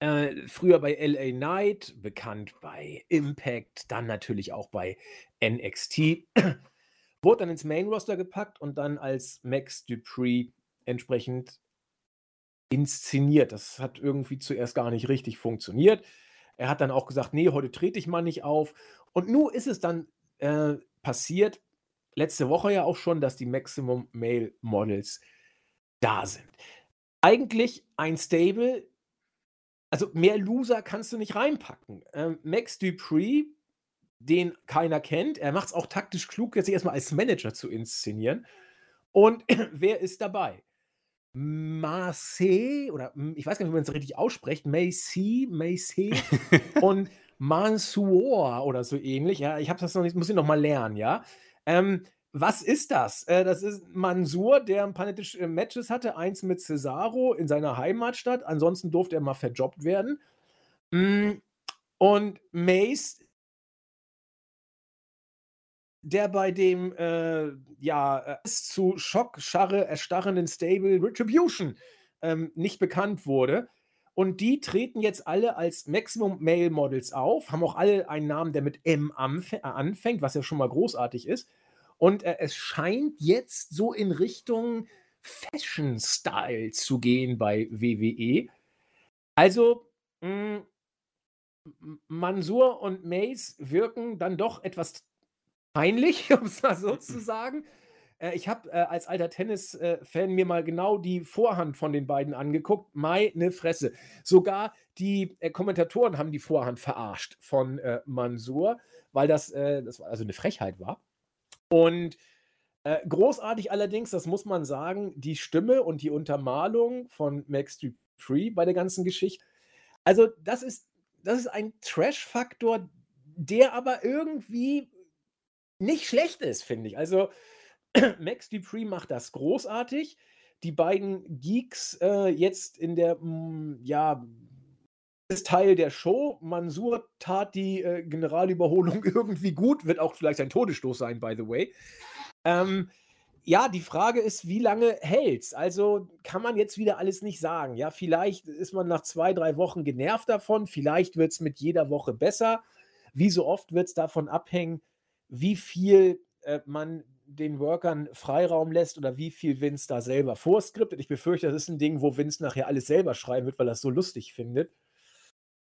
S1: äh, früher bei LA Knight, bekannt bei Impact, dann natürlich auch bei NXT, wurde dann ins Main Roster gepackt und dann als Max Dupree entsprechend inszeniert. Das hat irgendwie zuerst gar nicht richtig funktioniert. Er hat dann auch gesagt: „Ne, heute trete ich mal nicht auf.“ Und nun ist es dann, äh, passiert, letzte Woche ja auch schon, dass die Maximum Male Models da sind. Eigentlich ein Stable also mehr Loser kannst du nicht reinpacken. Ähm, Max Dupree, den keiner kennt, er macht es auch taktisch klug, jetzt sich erst als Manager zu inszenieren. Und wer ist dabei? Marseille oder ich weiß gar nicht, wie man es richtig ausspricht, Macy, Macy und Mansour oder so ähnlich. Ja, ich habe das noch nicht, muss ich noch mal lernen, ja. Ähm, was ist das? Äh, das ist Mansour, der ein paar nette äh, Matches hatte, eins mit Cesaro in seiner Heimatstadt. Ansonsten durfte er mal verjobbt werden. Mm, und Mace der bei dem äh, ja äh, zu Schockscharre erstarrenden Stable Retribution ähm, nicht bekannt wurde. Und die treten jetzt alle als Maximum Male Models auf, haben auch alle einen Namen, der mit M äh, anfängt, was ja schon mal großartig ist. Und äh, es scheint jetzt so in Richtung Fashion Style zu gehen bei WWE. Also, mh, hm, Mansur und Mace wirken dann doch etwas peinlich, um es mal so zu sagen. Äh, ich habe äh, als alter Tennis-Fan mir mal genau die Vorhand von den beiden angeguckt. Meine Fresse. Sogar die äh, Kommentatoren haben die Vorhand verarscht von äh, Mansur, weil das, äh, das also eine Frechheit war. Und großartig allerdings, das muss man sagen, die Stimme und die Untermalung von Max Dupree bei der ganzen Geschichte. Also, das ist, das ist ein Trash-Faktor, der aber irgendwie nicht schlecht ist, finde ich. Also, Max Dupree macht das großartig. Die beiden Geeks äh, jetzt in der, mh, mm, ja, ist Teil der Show. Mansur tat die äh, Generalüberholung irgendwie gut, wird auch vielleicht ein Todesstoß sein, by the way. Ähm, ja, die Frage ist, wie lange hält's? Also kann man jetzt wieder alles nicht sagen. Ja, vielleicht ist man nach zwei, drei Wochen genervt davon, vielleicht wird es mit jeder Woche besser. Wie so oft wird es davon abhängen, wie viel äh, man den Workern Freiraum lässt oder wie viel Vince da selber vorskriptet. Ich befürchte, das ist ein Ding, wo Vince nachher alles selber schreiben wird, weil er es so lustig findet.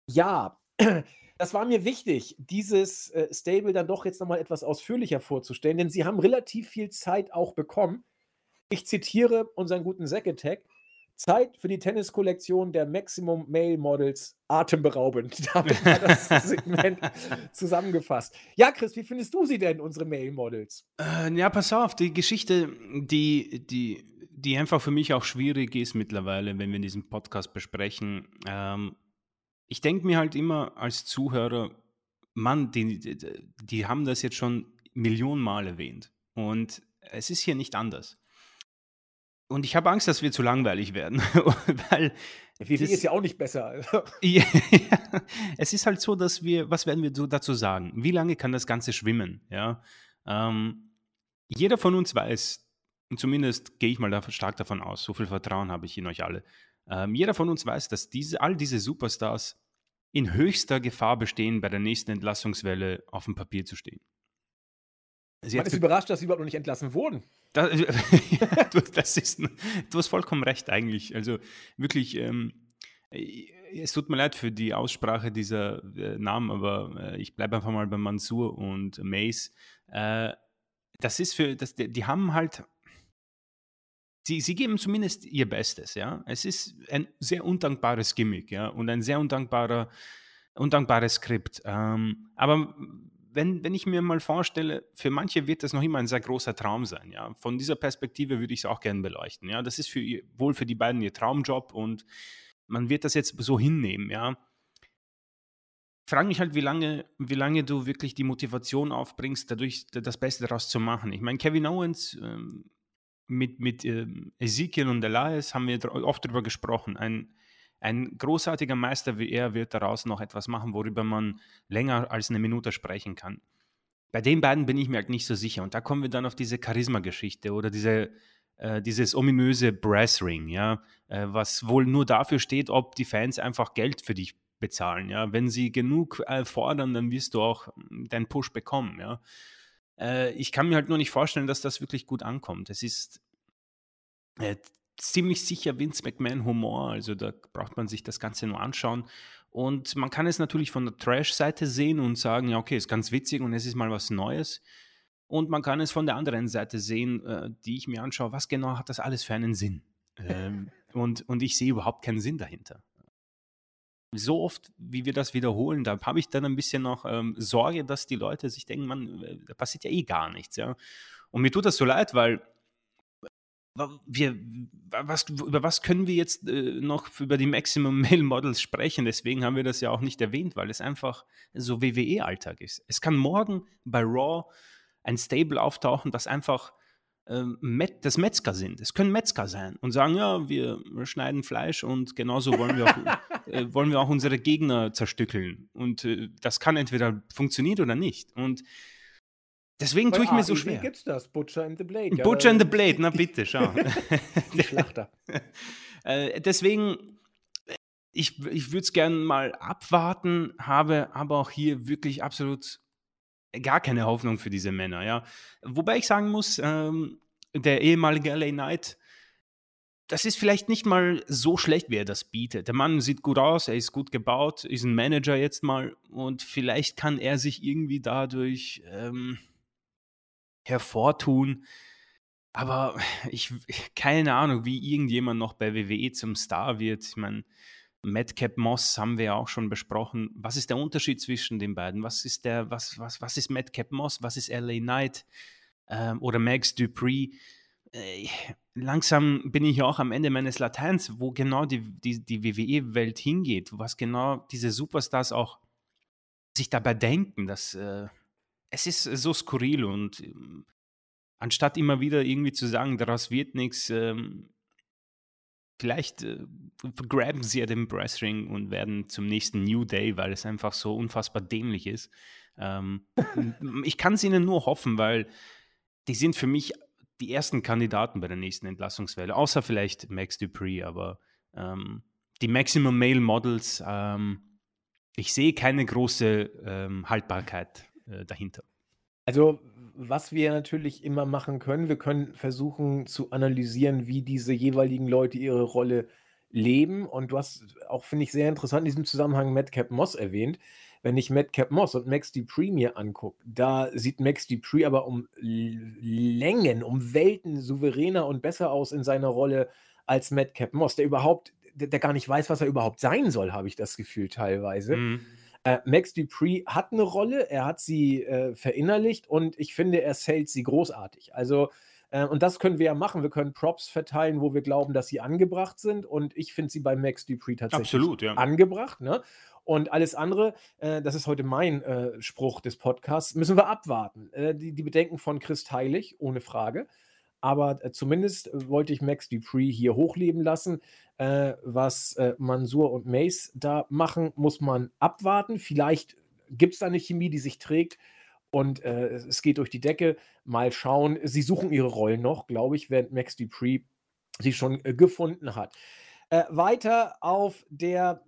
S1: Ja, das war mir wichtig, dieses äh, Stable dann doch jetzt nochmal etwas ausführlicher vorzustellen, denn sie haben relativ viel Zeit auch bekommen. Ich zitiere unseren guten Zack Attack. Zeit für die Tenniskollektion der Maximum Male Models atemberaubend. Damit war das Segment zusammengefasst. Ja, Chris, wie findest du sie denn, unsere Male Models?
S2: Äh, ja, pass auf, die Geschichte, die, die, die einfach für mich auch schwierig ist mittlerweile, wenn wir diesen Podcast besprechen. Ähm, ich denke mir halt immer als Zuhörer, Mann, die, die, die haben das jetzt schon Millionen Mal erwähnt. Und es ist hier nicht anders. Und ich habe Angst, dass wir zu langweilig werden. weil
S1: Wie ist ja auch nicht besser.
S2: ja, es ist halt so, dass wir, was werden wir dazu sagen? Wie lange kann das Ganze schwimmen? Ja? Ähm, jeder von uns weiß, und zumindest gehe ich mal stark davon aus, so viel Vertrauen habe ich in euch alle. Ähm, jeder von uns weiß, dass diese, all diese Superstars in höchster Gefahr bestehen, bei der nächsten Entlassungswelle auf dem Papier zu stehen.
S1: Sie Man ist überrascht, dass sie überhaupt noch nicht entlassen wurden.
S2: Das, du, das ist, du hast vollkommen recht eigentlich. Also wirklich, ähm, es tut mir leid für die Aussprache dieser äh, Namen, aber äh, ich bleibe einfach mal bei Mansur und Mace. Äh, das ist für, das, die, die haben halt sie, sie geben zumindest ihr Bestes, ja. Es ist ein sehr undankbares Gimmick, ja, und ein sehr undankbarer, undankbares Skript. Ähm, aber wenn, wenn ich mir mal vorstelle, für manche wird das noch immer ein sehr großer Traum sein, ja. Von dieser Perspektive würde ich es auch gerne beleuchten, ja. Das ist für wohl für die beiden ihr Traumjob und man wird das jetzt so hinnehmen, ja. Frage mich halt, wie lange, wie lange du wirklich die Motivation aufbringst, dadurch das Beste daraus zu machen. Ich meine, Kevin Owens ähm, mit, mit ähm, Ezekiel und Elias haben wir oft darüber gesprochen. Ein, ein großartiger Meister wie er wird daraus noch etwas machen, worüber man länger als eine Minute sprechen kann. Bei den beiden bin ich mir halt nicht so sicher. Und da kommen wir dann auf diese Charisma-Geschichte oder diese, äh, dieses ominöse Brass-Ring, ja, äh, was wohl nur dafür steht, ob die Fans einfach Geld für dich bezahlen. Ja? Wenn sie genug äh, fordern, dann wirst du auch deinen Push bekommen. Ja? Äh, ich kann mir halt nur nicht vorstellen, dass das wirklich gut ankommt. Es ist äh, ziemlich sicher Vince McMahon Humor, also da braucht man sich das Ganze nur anschauen. Und man kann es natürlich von der Trash-Seite sehen und sagen, ja, okay, ist ganz witzig und es ist mal was Neues. Und man kann es von der anderen Seite sehen, äh, die ich mir anschaue, was genau hat das alles für einen Sinn? ähm, und, und ich sehe überhaupt keinen Sinn dahinter so oft, wie wir das wiederholen, da habe ich dann ein bisschen noch ähm, Sorge, dass die Leute sich denken, man, äh, da passiert ja eh gar nichts, ja. Und mir tut das so leid, weil wir, was, über was können wir jetzt äh, noch über die Maximum Male Models sprechen? Deswegen haben wir das ja auch nicht erwähnt, weil es einfach so WWE-Alltag ist. Es kann morgen bei Raw ein Stable auftauchen, das einfach ähm, das Metzger sind. Es können Metzger sein und sagen, ja, wir schneiden Fleisch und genauso wollen wir auch, äh, wollen wir auch unsere Gegner zerstückeln. Und äh, das kann entweder funktionieren oder nicht. Und deswegen tue ich mir so schwer.
S1: Gibt's das? Butcher and the Blade.
S2: Ja, Butcher and the Blade, na bitte, schau. Die Schlachter. äh, deswegen, ich, ich würde es gerne mal abwarten, habe aber auch hier wirklich absolut gar keine Hoffnung für diese Männer, ja. Wobei ich sagen muss, ähm, der ehemalige LA Knight, das ist vielleicht nicht mal so schlecht, wie er das bietet. Der Mann sieht gut aus, er ist gut gebaut, ist ein Manager jetzt mal und vielleicht kann er sich irgendwie dadurch ähm, hervortun. Aber ich, keine Ahnung, wie irgendjemand noch bei WWE zum Star wird. Ich meine, Madcap Moss haben wir ja auch schon besprochen. Was ist der Unterschied zwischen den beiden? Was ist der, was, was, was ist Madcap Moss? Was ist LA Knight? Ähm, oder Max Dupree? Äh, langsam bin ich auch am Ende meines Lateins, wo genau die, die, die WWE-Welt hingeht, was genau diese Superstars auch sich dabei denken, dass äh, es ist so skurril und äh, anstatt immer wieder irgendwie zu sagen, daraus wird nichts, ähm, vielleicht äh, graben sie ja den Wrestling und werden zum nächsten New Day, weil es einfach so unfassbar dämlich ist. Ähm, ich kann es ihnen nur hoffen, weil die sind für mich die ersten Kandidaten bei der nächsten Entlassungswelle, außer vielleicht Max Dupree, aber ähm, die Maximum Male Models, ähm, ich sehe keine große ähm, Haltbarkeit äh, dahinter.
S1: Also was wir natürlich immer machen können, wir können versuchen zu analysieren, wie diese jeweiligen Leute ihre Rolle leben. Und du hast auch, finde ich, sehr interessant in diesem Zusammenhang Madcap Moss erwähnt. Wenn ich Madcap Moss und Max Dupree mir angucke, da sieht Max Dupree aber um Längen, um Welten souveräner und besser aus in seiner Rolle als Madcap Moss, der überhaupt, der, der gar nicht weiß, was er überhaupt sein soll, habe ich das Gefühl teilweise. Mhm. Äh, Max Dupree hat eine Rolle, er hat sie äh, verinnerlicht und ich finde, er zählt sie großartig. Also, äh, und das können wir ja machen. Wir können Props verteilen, wo wir glauben, dass sie angebracht sind. Und ich finde sie bei Max Dupree tatsächlich
S2: Absolut, ja.
S1: angebracht. Ne? Und alles andere, äh, das ist heute mein äh, Spruch des Podcasts, müssen wir abwarten. Äh, die, die Bedenken von Chris Teilig, ohne Frage. Aber äh, zumindest wollte ich Max Dupree hier hochleben lassen. Äh, was äh, Mansur und Mace da machen, muss man abwarten. Vielleicht gibt es da eine Chemie, die sich trägt und äh, es geht durch die Decke. Mal schauen. Sie suchen ihre Rollen noch, glaube ich, während Max Dupree sie schon äh, gefunden hat. Äh, weiter auf der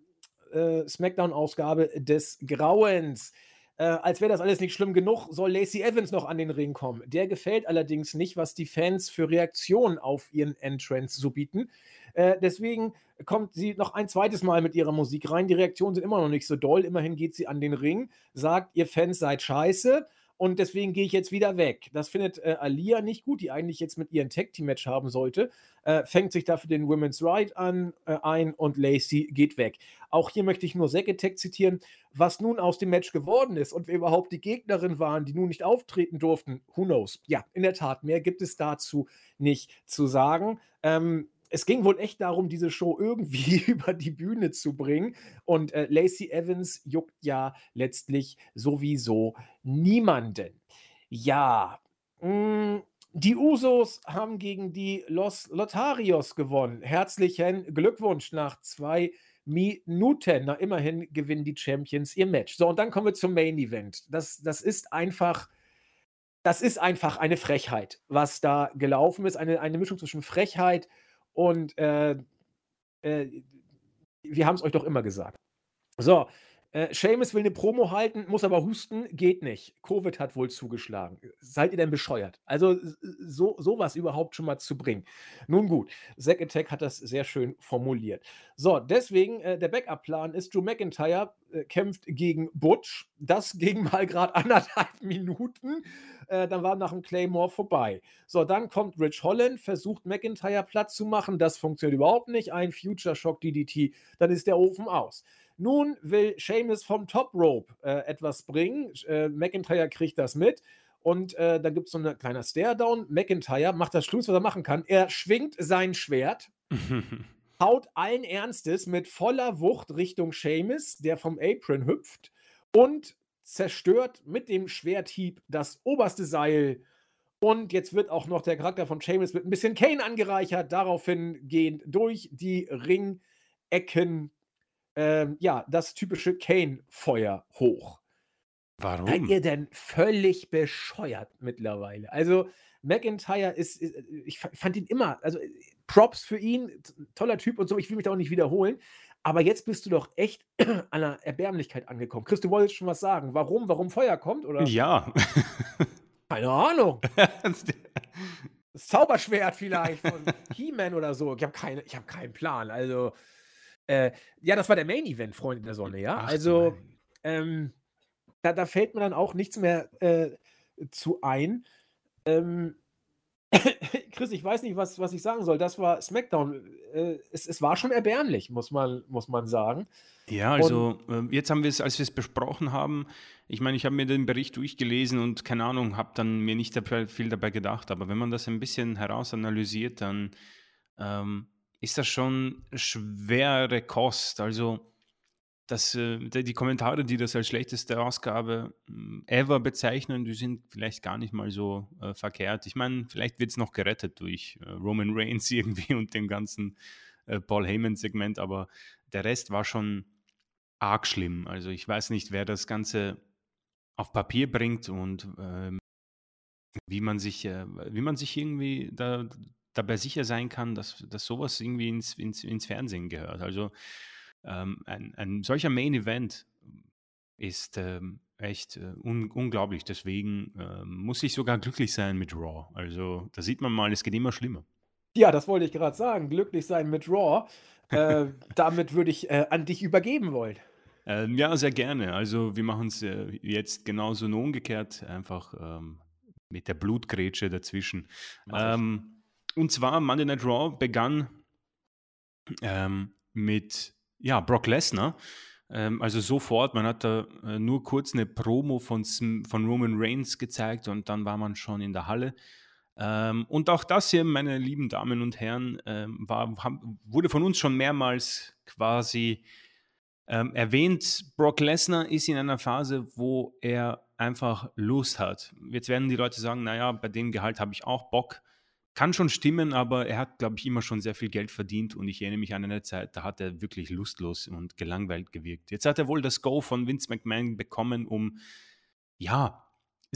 S1: äh, Smackdown-Ausgabe des Grauens. Äh, als wäre das alles nicht schlimm genug, soll Lacey Evans noch an den Ring kommen. Der gefällt allerdings nicht, was die Fans für Reaktionen auf ihren Entrance so bieten. Äh, deswegen kommt sie noch ein zweites Mal mit ihrer Musik rein. Die Reaktionen sind immer noch nicht so doll. Immerhin geht sie an den Ring, sagt, ihr Fans seid scheiße und deswegen gehe ich jetzt wieder weg. Das findet äh, Alia nicht gut, die eigentlich jetzt mit ihrem Tag-Team-Match haben sollte. Äh, fängt sich dafür den Women's Right an, äh, ein und Lacey geht weg. Auch hier möchte ich nur Attack zitieren. Was nun aus dem Match geworden ist und wer überhaupt die Gegnerin waren, die nun nicht auftreten durften, who knows? Ja, in der Tat, mehr gibt es dazu nicht zu sagen. Ähm, es ging wohl echt darum, diese Show irgendwie über die Bühne zu bringen. Und äh, Lacey Evans juckt ja letztlich sowieso niemanden. Ja, mh, mm, die Usos haben gegen die Los Lotarios gewonnen. Herzlichen Glückwunsch nach zwei Minuten. Na, immerhin gewinnen die Champions ihr Match. So, und dann kommen wir zum Main Event. Das, das ist einfach. Das ist einfach eine Frechheit, was da gelaufen ist. Eine, eine Mischung zwischen Frechheit und äh, äh, wir haben es euch doch immer gesagt. So, äh, Seamus will eine Promo halten, muss aber husten, geht nicht. Covid hat wohl zugeschlagen. Seid ihr denn bescheuert? Also so sowas überhaupt schon mal zu bringen. Nun gut, Zack Attack hat das sehr schön formuliert. So, deswegen, äh, der Backup-Plan ist, Drew McIntyre äh, kämpft gegen Butch. Das ging mal gerade anderthalb Minuten. Äh, dann war nach dem Claymore vorbei. So, dann kommt Rich Holland, versucht McIntyre platt zu machen. Das funktioniert überhaupt nicht. Ein Future Shock DDT, dann ist der Ofen aus. Nun will Seamus vom Top Rope äh, etwas bringen. Äh, McIntyre kriegt das mit. Und äh, dann gibt es so eine kleine Stare-Down. McIntyre macht das Schlimmste, was er machen kann. Er schwingt sein Schwert, haut allen Ernstes mit voller Wucht Richtung Seamus, der vom Apron hüpft und zerstört mit dem Schwerthieb das oberste Seil. Und jetzt wird auch noch der Charakter von Seamus mit ein bisschen Kane angereichert, daraufhin gehend durch die Ringecken ähm, ja, das typische Kane-Feuer hoch.
S2: Warum?
S1: Seid ihr denn völlig bescheuert mittlerweile? Also, McIntyre ist, ist, ich fand ihn immer, also Props für ihn, toller Typ und so, ich will mich da auch nicht wiederholen. Aber jetzt bist du doch echt an der Erbärmlichkeit angekommen. Chris, du wolltest schon was sagen. Warum? Warum Feuer kommt? Oder?
S2: Ja.
S1: Keine Ahnung. das Zauberschwert vielleicht von He-Man oder so. Ich habe keine, hab keinen Plan. Also, äh, ja, das war der Main Event, Freunde der Sonne, ja. Ach, also, ähm, da, da, fällt mir dann auch nichts mehr äh, zu ein. Ähm, Chris, ich weiß nicht, was, was ich sagen soll. Das war SmackDown. Äh, es, es war schon erbärmlich, muss man, muss man sagen.
S2: Ja, also und, äh, jetzt haben wir es, als wir es besprochen haben, ich meine, ich habe mir den Bericht durchgelesen und keine Ahnung, habe dann mir nicht viel dabei gedacht, aber wenn man das ein bisschen herausanalysiert, dann ähm, ist das schon schwere Kost. Also das, äh, die Kommentare, die das als schlechteste Ausgabe hm, ever bezeichnen, die sind vielleicht gar nicht mal so äh, verkehrt. Ich meine, vielleicht wird es noch gerettet durch äh, Roman Reigns irgendwie und dem ganzen äh, Paul Heyman-Segment, aber der Rest war schon arg schlimm. Also ich weiß nicht, wer das Ganze auf Papier bringt und ähm, wie man sich, äh, wie man sich irgendwie da, dabei sicher sein kann, dass, dass sowas irgendwie ins, ins, ins Fernsehen gehört. Also ähm, ein, ein solcher Main Event ist ähm, echt äh, un unglaublich. Deswegen äh, muss ich sogar glücklich sein mit Raw. Also da sieht man mal, es geht immer schlimmer.
S1: Ja, das wollte ich gerade sagen. Glücklich sein mit Raw. Äh, damit würde ich äh, an dich übergeben wollen.
S2: Ähm, ja, sehr gerne. Also wir machen es äh, jetzt genauso nur umgekehrt, einfach ähm, mit der Blutgrätsche dazwischen. Ähm, und zwar Monday Night Raw begann ähm, mit ja, Brock Lesnar. Ähm, also sofort, man hat da äh, nur kurz eine Promo von, von Roman Reigns gezeigt und dann war man schon in der Halle. Ähm, und auch das hier, meine lieben Damen und Herren, ähm, war, haben, wurde von uns schon mehrmals quasi ähm, erwähnt. Brock Lesnar ist in einer Phase, wo er einfach Lust hat. Jetzt werden die Leute sagen, naja, bei dem Gehalt habe ich auch Bock. Kann schon stimmen, aber er hat, glaube ich, immer schon sehr viel Geld verdient und ich erinnere mich an eine Zeit, da hat er wirklich lustlos und gelangweilt gewirkt. Jetzt hat er wohl das Go von Vince McMahon bekommen, um ja,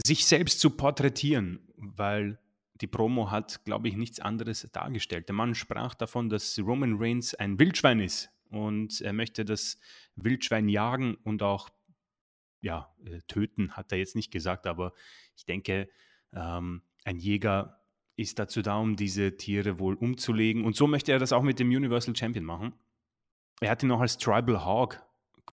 S2: sich selbst zu porträtieren, weil die Promo hat, glaube ich, nichts anderes dargestellt. Der Mann sprach davon, dass Roman Reigns ein Wildschwein ist und er möchte das Wildschwein jagen und auch ja, äh, töten, hat er jetzt nicht gesagt, aber ich denke, ähm, ein Jäger ist dazu da, um diese Tiere wohl umzulegen. Und so möchte er das auch mit dem Universal Champion machen. Er hat ihn noch als Tribal Hawk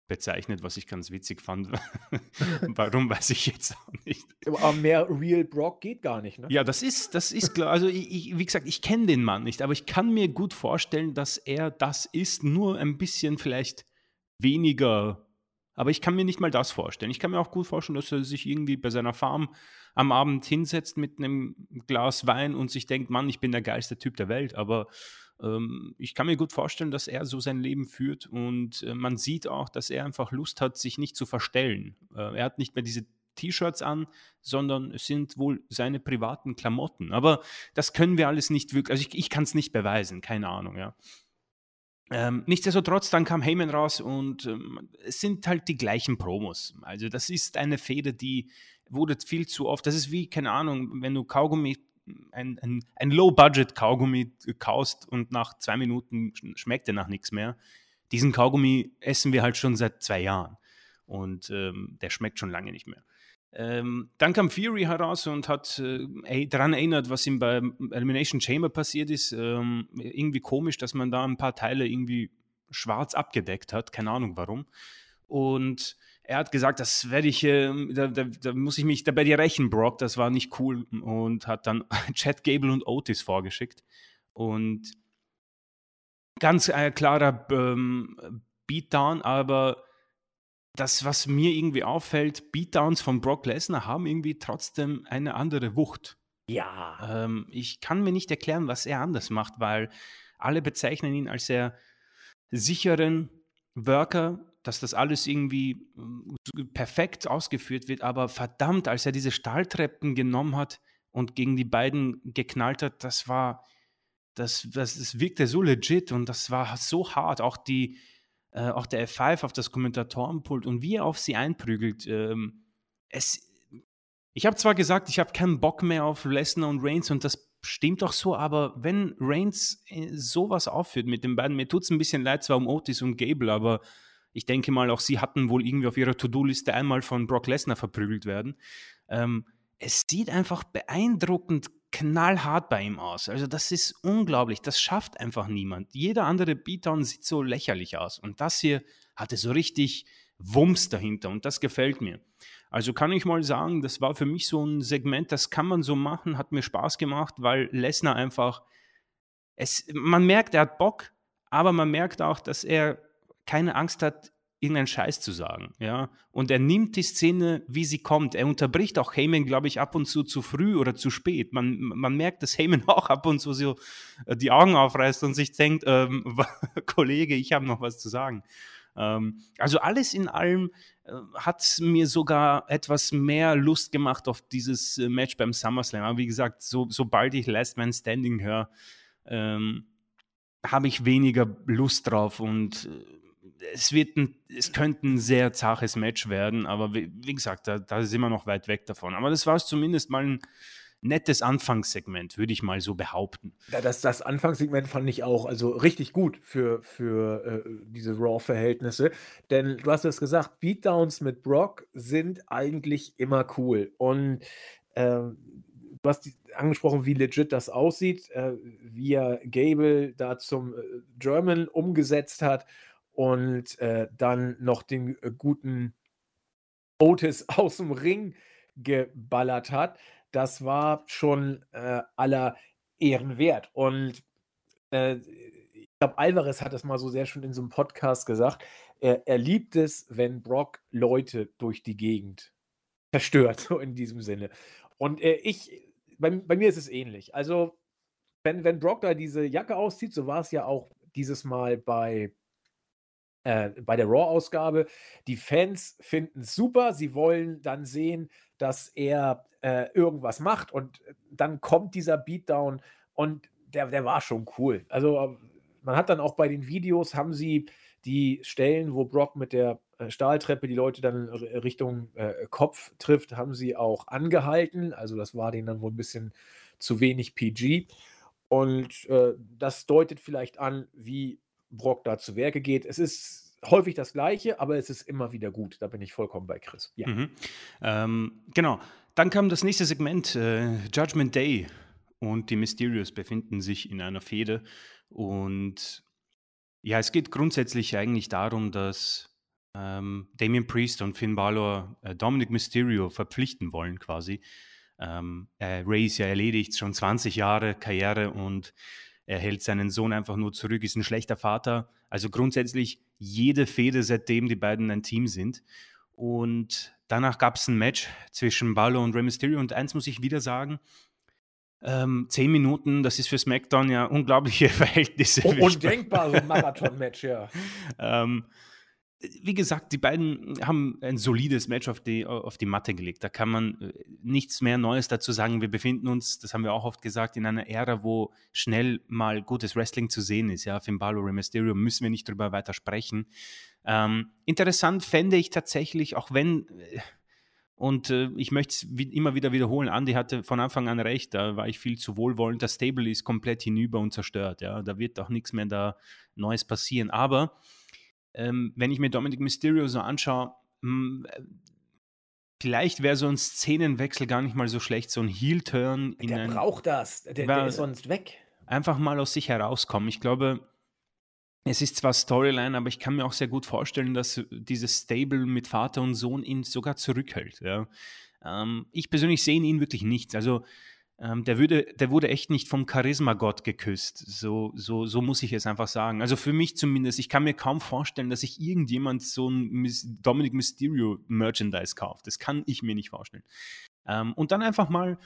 S2: bezeichnet, was ich ganz witzig fand. Warum weiß ich jetzt auch nicht.
S1: Aber mehr Real Brock geht gar nicht, ne?
S2: Ja, das ist, das ist klar. Also, ich, ich, wie gesagt, ich kenne den Mann nicht, aber ich kann mir gut vorstellen, dass er das ist, nur ein bisschen vielleicht weniger. Aber ich kann mir nicht mal das vorstellen. Ich kann mir auch gut vorstellen, dass er sich irgendwie bei seiner Farm am Abend hinsetzt mit einem Glas Wein und sich denkt, Mann, ich bin der geilste Typ der Welt. Aber ähm, ich kann mir gut vorstellen, dass er so sein Leben führt und äh, man sieht auch, dass er einfach Lust hat, sich nicht zu verstellen. Äh, er hat nicht mehr diese T-Shirts an, sondern es sind wohl seine privaten Klamotten. Aber das können wir alles nicht wirklich, also ich, ich kann es nicht beweisen, keine Ahnung, ja. Ähm, nichtsdestotrotz, dann kam Heyman raus und ähm, es sind halt die gleichen Promos. Also das ist eine Feder, die wurde viel zu oft, das ist wie, keine Ahnung, wenn du Kaugummi ein, ein, ein Low-Budget-Kaugummi kaust und nach zwei Minuten schmeckt er nach nichts mehr. Diesen Kaugummi essen wir halt schon seit zwei Jahren und ähm, der schmeckt schon lange nicht mehr. Ähm, dann kam Fury heraus und hat äh, daran erinnert, was ihm bei Elimination Chamber passiert ist. Ähm, irgendwie komisch, dass man da ein paar Teile irgendwie schwarz abgedeckt hat. Keine Ahnung warum. Und er hat gesagt, das werde ich, äh, da, da, da, muss ich mich da bei dir rächen, Brock, das war nicht cool und hat dann Chad Gable und Otis vorgeschickt und ganz äh, klarer ähm, Beatdown, aber das, was mir irgendwie auffällt, Beatdowns von Brock Lesnar haben irgendwie trotzdem eine andere Wucht.
S1: Ja.
S2: Ähm, ich kann mir nicht erklären, was er anders macht, weil alle bezeichnen ihn als sehr sicheren Worker, dass das alles irgendwie äh, perfekt ausgeführt wird, aber verdammt, als er diese Stahltreppen genommen hat und gegen die beiden geknallt hat, das war, das, das, das wirkte so legit und das war so hart. Auch die, äh, auch der F5 auf das Kommentatorenpult und wie er auf sie einprügelt. Ähm, es, ich habe zwar gesagt, ich habe keinen Bock mehr auf Lesnar und Reigns und das stimmt doch so, aber wenn Reigns äh, sowas aufführt mit den beiden, mir tut es ein bisschen leid, zwar um Otis und Gable, aber ich denke mal, auch sie hatten wohl irgendwie auf ihrer To-Do-Liste einmal von Brock Lesnar verprügelt werden. Ähm, es sieht einfach beeindruckend knallhart bei ihm aus. Also das ist unglaublich. Das schafft einfach niemand. Jeder andere Beatdown sieht so lächerlich aus. Und das hier hatte so richtig Wumms dahinter und das gefällt mir. Also kann ich mal sagen, das war für mich so ein Segment, das kann man so machen, hat mir Spaß gemacht, weil Lesnar einfach, es, man merkt, er hat Bock, aber man merkt auch, dass er keine Angst hat, irgendeinen Scheiß zu sagen, ja. Und er nimmt die Szene, wie sie kommt. Er unterbricht auch Heyman, glaube ich, ab und zu zu früh oder zu spät. Man, man merkt, dass Heyman auch ab und zu so äh, die Augen aufreißt und sich denkt, ähm, Kollege, ich habe noch was zu sagen. Ähm, also alles in allem äh, hat mir sogar etwas mehr Lust gemacht auf dieses äh, Match beim SummerSlam. Aber wie gesagt, so, sobald ich Last Man Standing höre, ähm, habe ich weniger Lust drauf und äh, es, wird ein, es könnte ein sehr zaches Match werden, aber wie, wie gesagt, da, da sind wir noch weit weg davon. Aber das war zumindest mal ein nettes Anfangssegment, würde ich mal so behaupten.
S1: Ja, das, das Anfangssegment fand ich auch also richtig gut für, für äh, diese Raw-Verhältnisse. Denn du hast es gesagt, Beatdowns mit Brock sind eigentlich immer cool. Und äh, du hast angesprochen, wie legit das aussieht, äh, wie er Gable da zum äh, German umgesetzt hat und äh, dann noch den äh, guten Otis aus dem Ring geballert hat. Das war schon äh, aller Ehren wert. Und äh, ich glaube, Alvarez hat das mal so sehr schön in so einem Podcast gesagt. Er, er liebt es, wenn Brock Leute durch die Gegend zerstört, so in diesem Sinne. Und äh, ich, bei, bei, mir ist es ähnlich. Also, wenn, wenn Brock da diese Jacke auszieht, so war es ja auch dieses Mal bei äh, bei der Raw-Ausgabe. Die Fans finden es super. Sie wollen dann sehen, dass er äh, irgendwas macht und dann kommt dieser Beatdown und der, der war schon cool. Also ähm, man hat dann auch bei den Videos, haben sie die Stellen, wo Brock mit der äh, Stahltreppe die Leute dann Richtung äh, Kopf trifft, haben sie auch angehalten. Also das war denen dann wohl ein bisschen zu wenig PG. Und äh, das deutet vielleicht an, wie Brock da zu Werke geht. Es ist häufig das Gleiche, aber es ist immer wieder gut. Da bin ich vollkommen bei Chris.
S2: Ja. Mhm. Ähm, genau. Dann kam das nächste Segment, äh, Judgment Day. Und die Mysterios befinden sich in einer Fehde. Und ja, es geht grundsätzlich eigentlich darum, dass ähm, Damien Priest und Finn Balor äh, Dominic Mysterio verpflichten wollen, quasi. Ähm, äh, Ray ist ja erledigt, schon 20 Jahre Karriere und er hält seinen Sohn einfach nur zurück, ist ein schlechter Vater. Also grundsätzlich jede Fehde, seitdem die beiden ein Team sind. Und danach gab es ein Match zwischen Balor und Rey Mysterio. Und eins muss ich wieder sagen, ähm, zehn Minuten, das ist für SmackDown ja unglaubliche Verhältnisse.
S1: Oh, undenkbar, so ein Marathon-Match, ja.
S2: ähm, wie gesagt, die beiden haben ein solides Match auf die, auf die Matte gelegt. Da kann man äh, nichts mehr Neues dazu sagen. Wir befinden uns, das haben wir auch oft gesagt, in einer Ära, wo schnell mal gutes Wrestling zu sehen ist. Ja, Finn Balor, Rey Mysterio, müssen wir nicht drüber weiter sprechen. Ähm, interessant fände ich tatsächlich, auch wenn, äh, und äh, ich möchte es immer wieder wiederholen, Andy hatte von Anfang an recht, da war ich viel zu wohlwollend. Das Stable ist komplett hinüber und zerstört. Ja, da wird auch nichts mehr da Neues passieren. Aber ähm, wenn ich mir Dominic Mysterio so anschaue, mh, hm, vielleicht wäre so ein Szenenwechsel gar nicht mal so schlecht, so ein Heel-Turn.
S1: Der ein, braucht das, der, der ist sonst weg.
S2: Einfach mal aus sich herauskommen. Ich glaube, es ist zwar Storyline, aber ich kann mir auch sehr gut vorstellen, dass dieses Stable mit Vater und Sohn ihn sogar zurückhält. Ja. Ähm, ich persönlich sehe in ihn wirklich nichts. Also ähm, der, würde, der wurde echt nicht vom Charisma-Gott geküsst. So, so, so muss ich es einfach sagen. Also für mich zumindest, ich kann mir kaum vorstellen, dass sich irgendjemand so ein Dominic Mysterio Merchandise kauft. Das kann ich mir nicht vorstellen. Ähm, und dann einfach mal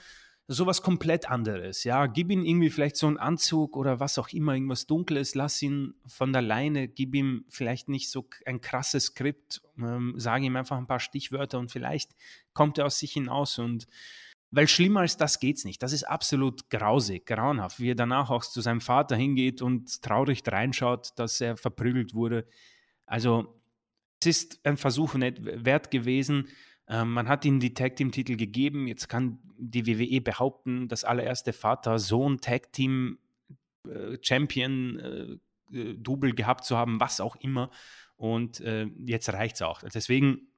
S2: sowas komplett anderes. Ja, gib ihm irgendwie vielleicht so einen Anzug oder was auch immer, irgendwas Dunkles, lass ihn von der Leine, gib ihm vielleicht nicht so ein krasses Skript, ähm, sage ihm einfach ein paar Stichwörter und vielleicht kommt er aus sich hinaus und weil schlimmer als das geht's nicht. Das ist absolut grausig, grauenhaft, wie er danach auch zu seinem Vater hingeht und traurig reinschaut, dass er verprügelt wurde. Also es ist ein Versuch wert gewesen. Ähm, man hat ihm die Tag Team Titel gegeben. Jetzt kann die WWE behaupten, das allererste Vater-Sohn Tag Team äh, Champion äh, äh, Double gehabt zu haben, was auch immer. Und äh, jetzt reicht's auch. Deswegen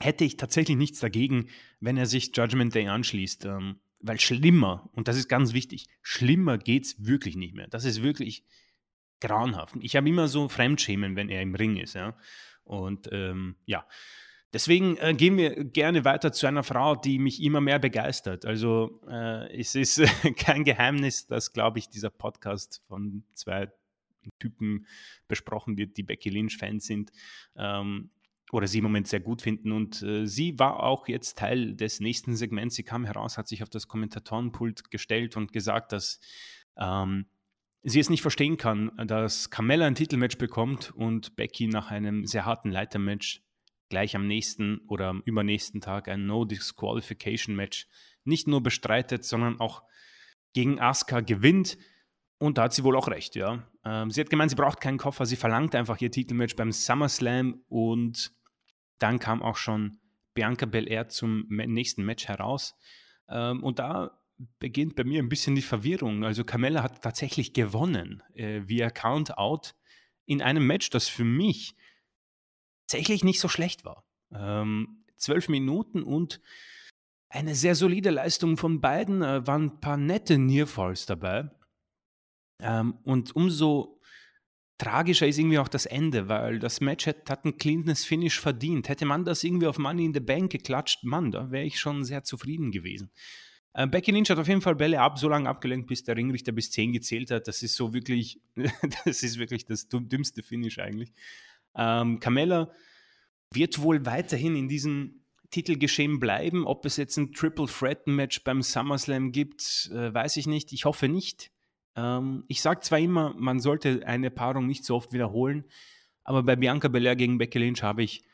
S2: hätte ich tatsächlich nichts dagegen, wenn er sich Judgment Day anschließt. Ähm, weil schlimmer, und das ist ganz wichtig, schlimmer geht es wirklich nicht mehr. Das ist wirklich grauenhaft. Ich habe immer so Fremdschämen, wenn er im Ring ist. Ja? Und ähm, ja, deswegen äh, gehen wir gerne weiter zu einer Frau, die mich immer mehr begeistert. Also äh, es ist kein Geheimnis, dass, glaube ich, dieser Podcast von zwei Typen besprochen wird, die Becky Lynch-Fans sind. Ähm, oder sie im Moment sehr gut finden. Und äh, sie war auch jetzt Teil des nächsten Segments. Sie kam heraus, hat sich auf das Kommentatorenpult gestellt und gesagt, dass ähm, sie es nicht verstehen kann, dass Carmella ein Titelmatch bekommt und Becky nach einem sehr harten Leitermatch gleich am nächsten oder am übernächsten Tag ein No-Disqualification-Match nicht nur bestreitet, sondern auch gegen Asuka gewinnt. Und da hat sie wohl auch recht, ja. Ähm, sie hat gemeint, sie braucht keinen Koffer, sie verlangt einfach ihr Titelmatch beim SummerSlam und dann kam auch schon Bianca Belair zum nächsten Match heraus. Ähm, und da beginnt bei mir ein bisschen die Verwirrung. Also Carmella hat tatsächlich gewonnen äh, via Count-Out in einem Match, das für mich tatsächlich nicht so schlecht war. Ähm, zwölf Minuten und eine sehr solide Leistung von beiden. Äh, waren ein paar nette Nearfalls dabei. Ähm, und umso tragischer ist irgendwie auch das Ende, weil das Match hat, hat ein cleanes Finish verdient. Hätte man das irgendwie auf Money in the Bank geklatscht, Mann, da wäre ich schon sehr zufrieden gewesen. Äh, Becky Lynch hat auf jeden Fall Bälle ab, so lange abgelenkt, bis der Ringrichter bis 10 gezählt hat. Das ist so wirklich, das ist wirklich das dümmste Finish eigentlich. Ähm, Carmella wird wohl weiterhin in diesem Titelgeschehen bleiben. Ob es jetzt ein Triple Threat Match beim SummerSlam gibt, äh, weiß ich nicht. Ich hoffe nicht. Ähm, ich sage zwar immer, man sollte eine Paarung nicht so oft wiederholen, aber bei Bianca Belair gegen Becky Lynch habe ich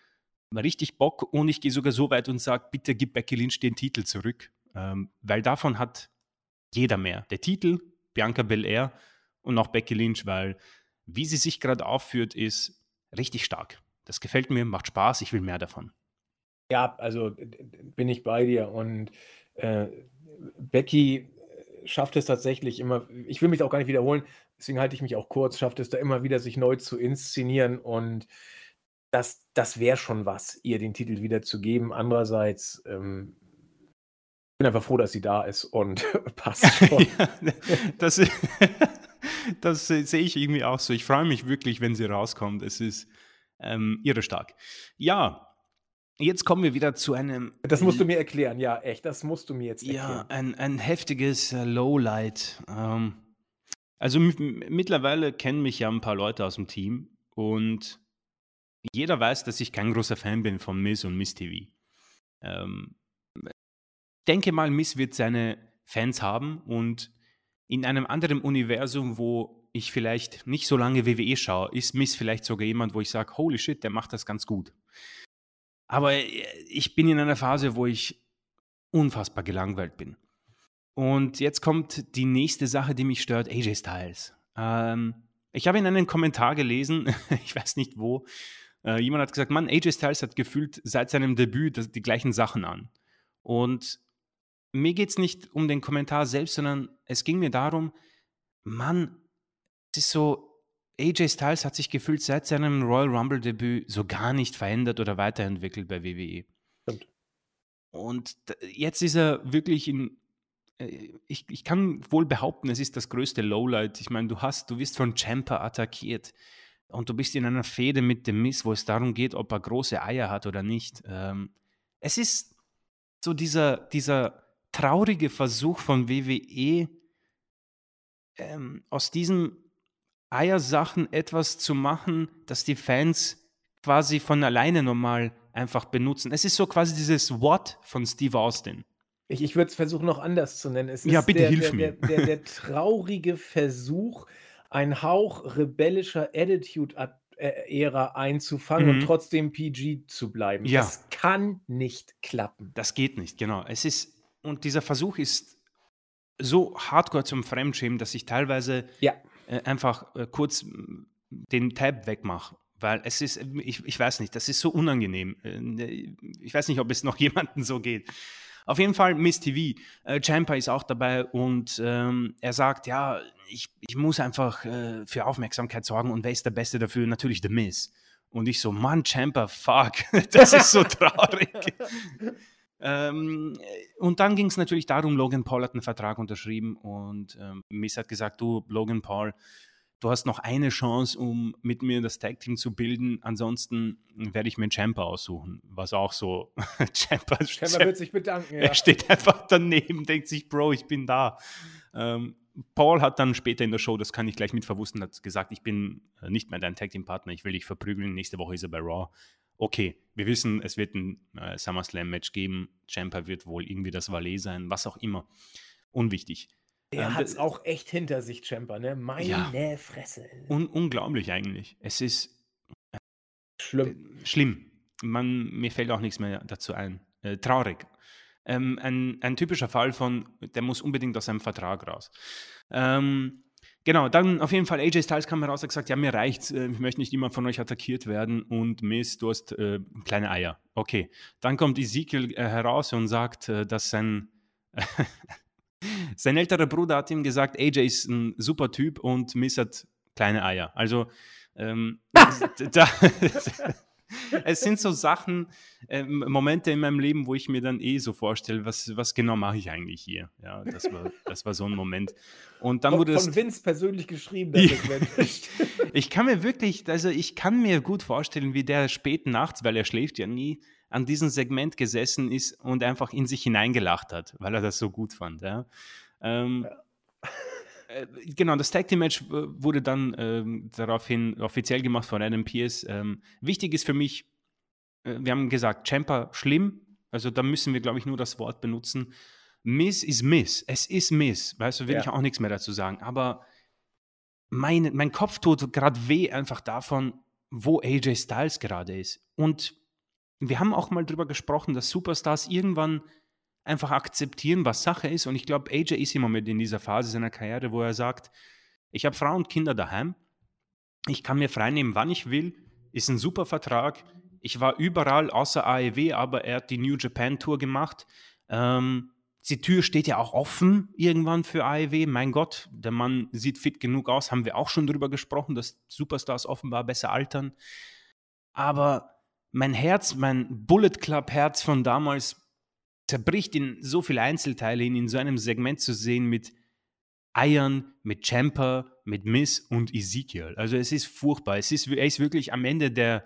S2: richtig Bock und ich gehe sogar so weit und sage, bitte gib Becky Lynch den Titel zurück. Ähm, weil davon hat jeder mehr. Der Titel, Bianca Belair und auch Becky Lynch, weil wie sie sich gerade aufführt, ist richtig stark. Das gefällt mir, macht Spaß, ich will mehr davon.
S1: Ja, also bin ich bei dir und äh, Becky schafft es tatsächlich immer, ich will mich auch gar nicht wiederholen, deswegen halte ich mich auch kurz, schafft es da immer wieder, sich neu zu inszenieren und das, das wäre schon was, ihr den Titel wieder zu geben. Andererseits ähm, bin einfach froh, dass sie da ist und passt schon. ja,
S2: das, das sehe ich irgendwie auch so. Ich freue mich wirklich, wenn sie rauskommt. Es ist ähm, irre stark. Ja, Jetzt kommen wir wieder zu einem.
S1: Das musst du mir erklären, ja, echt. Das musst du mir jetzt erklären.
S2: Ja, ein, ein heftiges äh, Lowlight. Ähm, also mittlerweile kennen mich ja ein paar Leute aus dem Team und jeder weiß, dass ich kein großer Fan bin von Miss und Miss TV. Ähm, denke mal, Miss wird seine Fans haben und in einem anderen Universum, wo ich vielleicht nicht so lange WWE schaue, ist Miss vielleicht sogar jemand, wo ich sage, holy shit, der macht das ganz gut. Aber äh, ich bin in einer Phase, wo ich unfassbar gelangweilt bin. Und jetzt kommt die nächste Sache, die mich stört, AJ Styles. Ähm, ich habe in einem Kommentar gelesen, ich weiß nicht wo, äh, jemand hat gesagt, Mann, AJ Styles hat gefühlt seit seinem Debüt die gleichen Sachen an. Und mir geht es nicht um den Kommentar selbst, sondern es ging mir darum, Mann, es ist so, AJ Styles hat sich gefühlt seit seinem Royal Rumble-Debüt so gar nicht verändert oder weiterentwickelt bei WWE. Stimmt. Und jetzt ist er wirklich in. Äh, ich, ich kann wohl behaupten, es ist das größte Lowlight. Ich meine, du hast, du wirst von Champa attackiert und du bist in einer Fehde mit dem Miss, wo es darum geht, ob er große Eier hat oder nicht. Ähm, es ist so dieser, dieser traurige Versuch von WWE, ähm, aus diesen Eiersachen etwas zu machen, das die Fans quasi von alleine normal einfach benutzen. Es ist so quasi dieses What von Steve Austin.
S1: Ich, ich würde es versuchen, noch anders zu nennen. Es
S2: ja, bitte
S1: der,
S2: hilf
S1: der,
S2: mir.
S1: Der, der, der, traurige Versuch, ein Hauch rebellischer Attitude-Ära einzufangen mhm. und trotzdem PG zu bleiben.
S2: Ja.
S1: Das kann nicht klappen.
S2: Das geht nicht, genau. Es ist und dieser Versuch ist so hardcore zum Fremdschämen, dass ich teilweise ja. Äh, einfach äh, kurz den Tab wegmache. Weil es ist, ich, ich weiß nicht, das ist so unangenehm. Äh, ich weiß nicht, ob es noch jemandem so geht. Auf jeden Fall Miss TV. Äh, Champa ist auch dabei und ähm, er sagt, ja, ich, ich muss einfach äh, für Aufmerksamkeit sorgen und wer ist der Beste dafür? Natürlich The Miss. Und ich so, Mann, Champa, fuck, das ist so traurig. Ähm, und dann ging es natürlich darum, Logan Paul hat einen Vertrag unterschrieben und ähm, Miss hat gesagt, du, Logan Paul, du hast noch eine Chance, um mit mir das Tag Team zu bilden. Ansonsten werde ich mir einen Champa aussuchen. Was auch so.
S1: Champa, Champa wird sich bedanken.
S2: Ja. Er steht einfach daneben, denkt sich, Bro, ich bin da. Ähm, Paul hat dann später in der Show, das kann ich gleich mit verwussten, hat gesagt, ich bin äh, nicht mehr dein Tag Team Partner, ich will dich verprügeln. Nächste Woche ist er bei Raw. Okay, wir wissen, es wird ein äh, SummerSlam Match geben. Champa wird wohl irgendwie das Valet sein, was auch immer. Unwichtig.
S1: Er ähm, hat es auch echt hinter sich, Champa, ne? Meine ja, Fresse.
S2: Un unglaublich eigentlich. Es ist
S1: äh, schlimm.
S2: Äh, schlimm. Man, mir fällt auch nichts mehr dazu ein. Äh, traurig. Ähm, ein, ein, typischer Fall von, der muss unbedingt aus seinem Vertrag raus. Ähm, genau, dann auf jeden Fall AJ Styles kam heraus und gesagt, ja, mir reicht's, äh, ich möchte nicht immer von euch attackiert werden und Miss, du hast äh, kleine Eier. Okay, dann kommt Ezekiel äh, heraus und sagt, äh, dass sein Sein älterer Bruder hat ihm gesagt, AJ ist ein super Typ und Miss hat kleine Eier. Also ähm, da, es sind so Sachen, äh, Momente in meinem Leben, wo ich mir dann eh so vorstelle, was, was genau mache ich eigentlich hier? Ja, das war, das war so ein Moment. Und dann
S1: von,
S2: wurde
S1: das, von Vince persönlich geschrieben, das ja.
S2: Ich kann mir wirklich, also ich kann mir gut vorstellen, wie der spät nachts, weil er schläft ja nie, an diesem Segment gesessen ist und einfach in sich hineingelacht hat, weil er das so gut fand. Ja. Ähm, ja. Äh, genau, das Tag Team Match wurde dann ähm, daraufhin offiziell gemacht von Adam Pierce. Ähm, wichtig ist für mich, äh, wir haben gesagt, Champa schlimm, also da müssen wir, glaube ich, nur das Wort benutzen. Miss ist Miss, es ist Miss, weißt du, will ja. ich auch nichts mehr dazu sagen, aber mein, mein Kopf tut gerade weh einfach davon, wo AJ Styles gerade ist. Und wir haben auch mal drüber gesprochen, dass Superstars irgendwann einfach akzeptieren, was Sache ist. Und ich glaube, AJ ist im Moment in dieser Phase seiner Karriere, wo er sagt, ich habe Frau und Kinder daheim, ich kann mir freinehmen, wann ich will, ist ein super Vertrag. Ich war überall außer AEW, aber er hat die New Japan Tour gemacht. Ähm, die Tür steht ja auch offen irgendwann für AEW. Mein Gott, der Mann sieht fit genug aus. Haben wir auch schon drüber gesprochen, dass Superstars offenbar besser altern. Aber mein Herz, mein Bullet Club Herz von damals zerbricht in so viele Einzelteile, ihn in so einem Segment zu sehen mit Eiern, mit Champer, mit Miss und Ezekiel. Also es ist furchtbar. Es ist, er ist wirklich am Ende der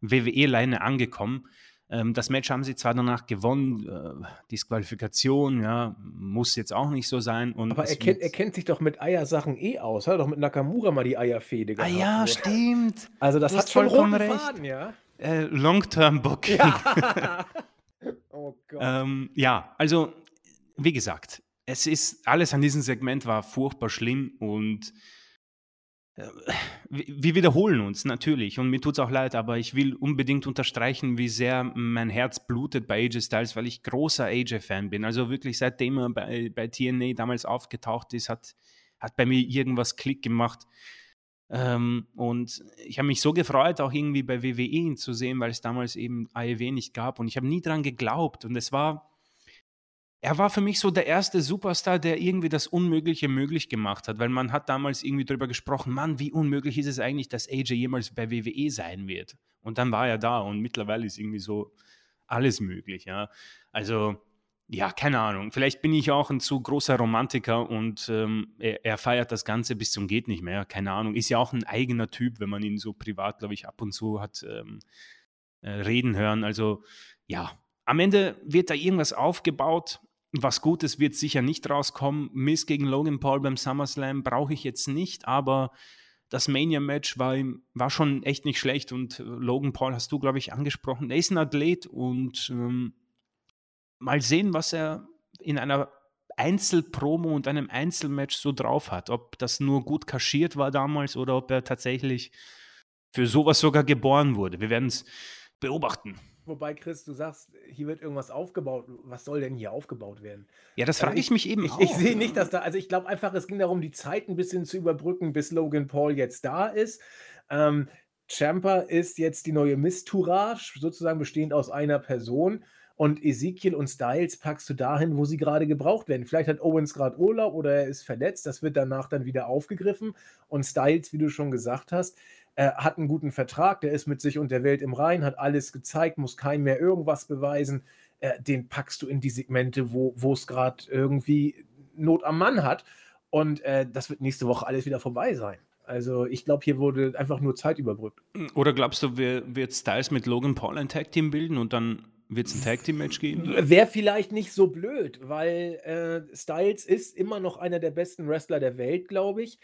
S2: WWE-Leine angekommen. Ähm, das Match haben sie zwar danach gewonnen, äh, Disqualifikation, ja, muss jetzt auch nicht so sein. Und
S1: Aber er kennt, er kennt sich doch mit Eiersachen eh aus. Hat er doch mit Nakamura mal die Eierfehde
S2: gehabt. Ah ja, stimmt.
S1: Also das hat schon roten recht. Faden, ja.
S2: Äh, Long-Term-Booking. Ja. oh. Ähm, ja, also wie gesagt, es ist alles an diesem Segment war furchtbar schlimm und äh, wir wiederholen uns natürlich und mir tut es auch leid, aber ich will unbedingt unterstreichen, wie sehr mein Herz blutet bei AJ Styles, weil ich großer AJ-Fan bin. Also wirklich seitdem er bei, bei TNA damals aufgetaucht ist, hat, hat bei mir irgendwas Klick gemacht. Ähm, und ich habe mich so gefreut, auch irgendwie bei WWE ihn zu sehen, weil es damals eben AEW nicht gab. Und ich habe nie dran geglaubt. Und es war, er war für mich so der erste Superstar, der irgendwie das Unmögliche möglich gemacht hat, weil man hat damals irgendwie darüber gesprochen, Mann, wie unmöglich ist es eigentlich, dass AJ jemals bei WWE sein wird. Und dann war er da und mittlerweile ist irgendwie so alles möglich, ja. Also ja, keine Ahnung. Vielleicht bin ich auch ein zu großer Romantiker und ähm, er, er, feiert das Ganze bis zum geht nicht mehr. Keine Ahnung. Ist ja auch ein eigener Typ, wenn man ihn so privat, glaube ich, ab und zu hat ähm, äh, reden hören. Also ja, am Ende wird da irgendwas aufgebaut. Was Gutes wird sicher nicht rauskommen. Miss gegen Logan Paul beim SummerSlam brauche ich jetzt nicht, aber das Mania-Match war, war schon echt nicht schlecht und äh, Logan Paul hast du, glaube ich, angesprochen. Er ist ein Athlet und ähm, mal sehen, was er in einer Einzelpromo und einem Einzelmatch so drauf hat. Ob das nur gut kaschiert war damals oder ob er tatsächlich für sowas sogar geboren wurde. Wir werden es beobachten.
S1: Wobei, Chris, du sagst, hier wird irgendwas aufgebaut. Was soll denn hier aufgebaut werden?
S2: Ja, das frage also ich, ich, mich eben
S1: ich, auch. Ich sehe nicht, dass da, also ich glaube einfach, es ging darum, die Zeit ein bisschen zu überbrücken, bis Logan Paul jetzt da ist. Ähm, Champa ist jetzt die neue Mistourage, sozusagen bestehend aus einer Person. Und Ezekiel und Styles packst du dahin, wo sie gerade gebraucht werden. Vielleicht hat Owens gerade Urlaub oder er ist verletzt. Das wird danach dann wieder aufgegriffen. Und Styles, wie du schon gesagt hast, äh, hat einen guten Vertrag. Der ist mit sich und der Welt im Rein, hat alles gezeigt, muss kein mehr irgendwas beweisen. Äh, den packst du in die Segmente, wo es gerade irgendwie Not am Mann hat. Und äh, das wird nächste Woche alles wieder vorbei sein. Also ich glaube, hier wurde einfach nur Zeit überbrückt.
S2: Oder glaubst du, wird Styles mit Logan Paul ein Tag Team bilden und dann wird es ein Tag Team Match geben?
S1: Wäre vielleicht nicht so blöd, weil äh, Styles ist immer noch einer der besten Wrestler der Welt, glaube ich.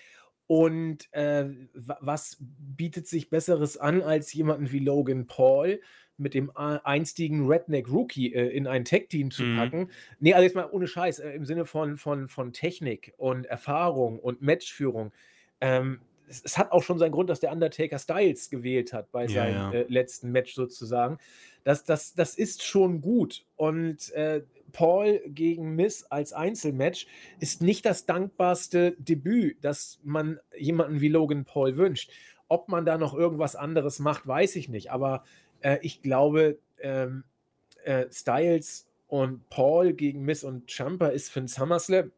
S1: Und äh, was bietet sich Besseres an, als jemanden wie Logan Paul mit dem einstigen Redneck Rookie äh, in ein Tech-Team zu mhm. packen? Nee, also jetzt mal ohne Scheiß, äh, im Sinne von, von, von Technik und Erfahrung und Matchführung. Ähm, es, es, hat auch schon seinen Grund, dass der Undertaker Styles gewählt hat bei ja, seinem ja. Äh, letzten Match sozusagen. Das, das, das ist schon gut. Und äh, Paul gegen Miss als Einzelmatch ist nicht das dankbarste Debüt, das man jemanden wie Logan Paul wünscht. Ob man da noch irgendwas anderes macht, weiß ich nicht. Aber äh, ich glaube, ähm, äh, Styles und Paul gegen Miss und Champa ist für den SummerSlam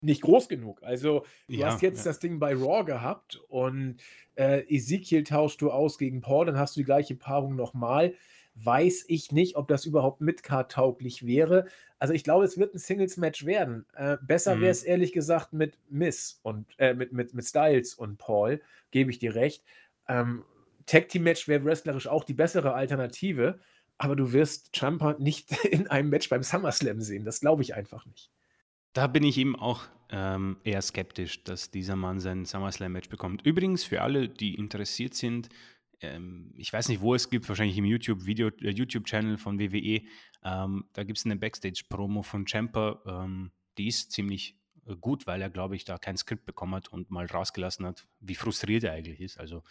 S1: nicht groß genug. Also, du ja, hast jetzt ja. das Ding bei Raw gehabt und äh, Ezekiel tauschst du aus gegen Paul, dann hast du die gleiche Paarung nochmal weiß ich nicht, ob das überhaupt Midcard-tauglich wäre. Also ich glaube, es wird ein Singles-Match werden. Äh, besser mhm. wäre es ehrlich gesagt mit Miss und äh, mit, mit, mit Styles und Paul, gebe ich dir recht. Ähm, Tag-Team-Match wäre wrestlerisch auch die bessere Alternative, aber du wirst Champa nicht in einem Match beim SummerSlam sehen. Das glaube ich einfach nicht.
S2: Da bin ich eben auch ähm, eher skeptisch, dass dieser Mann sein SummerSlam-Match bekommt. Übrigens, für alle, die interessiert sind, ähm, ich weiß nicht, wo es gibt, wahrscheinlich im YouTube-Video, äh, YouTube-Channel von WWE. Ähm, da gibt es eine Backstage-Promo von Champer. Ähm, die ist ziemlich äh, gut, weil er, glaube ich, da kein Skript bekommen hat und mal rausgelassen hat, wie frustriert er eigentlich ist. Also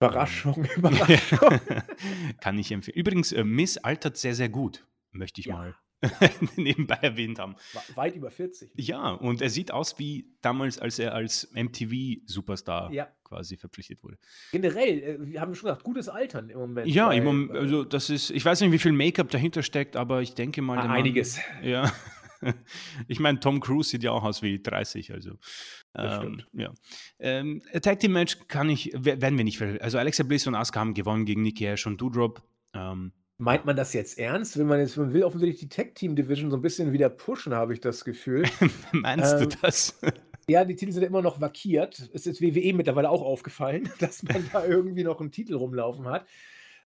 S1: Überraschung, ähm, Überraschung.
S2: kann ich empfehlen. Übrigens, äh, Miss altert sehr, sehr gut, möchte ich ja. mal nebenbei erwähnt haben.
S1: Weit über 40.
S2: Ja, und er sieht aus wie damals, als er als MTV-Superstar ja. quasi verpflichtet wurde.
S1: Generell, äh, wir haben schon gesagt, gutes Altern im Moment.
S2: Ja, weil, im Moment, äh, also das ist, ich weiß nicht, wie viel Make-up dahinter steckt, aber ich denke mal.
S1: Ah, einiges.
S2: Mann, ja. ich meine, Tom Cruise sieht ja auch aus wie 30, also. Ähm, ja. Ähm, Tag Team Match kann ich, werden wir nicht, also Alexa Bliss und Asuka haben gewonnen gegen Nikki Ash und Doudrop. Ähm,
S1: Meint man das jetzt ernst? Will man jetzt, man will offensichtlich die Tech-Team-Division so ein bisschen wieder pushen, habe ich das Gefühl.
S2: Meinst ähm, du das?
S1: Ja, die Titel sind immer noch vackiert. Es ist WWE mittlerweile auch aufgefallen, dass man da irgendwie noch einen Titel rumlaufen hat.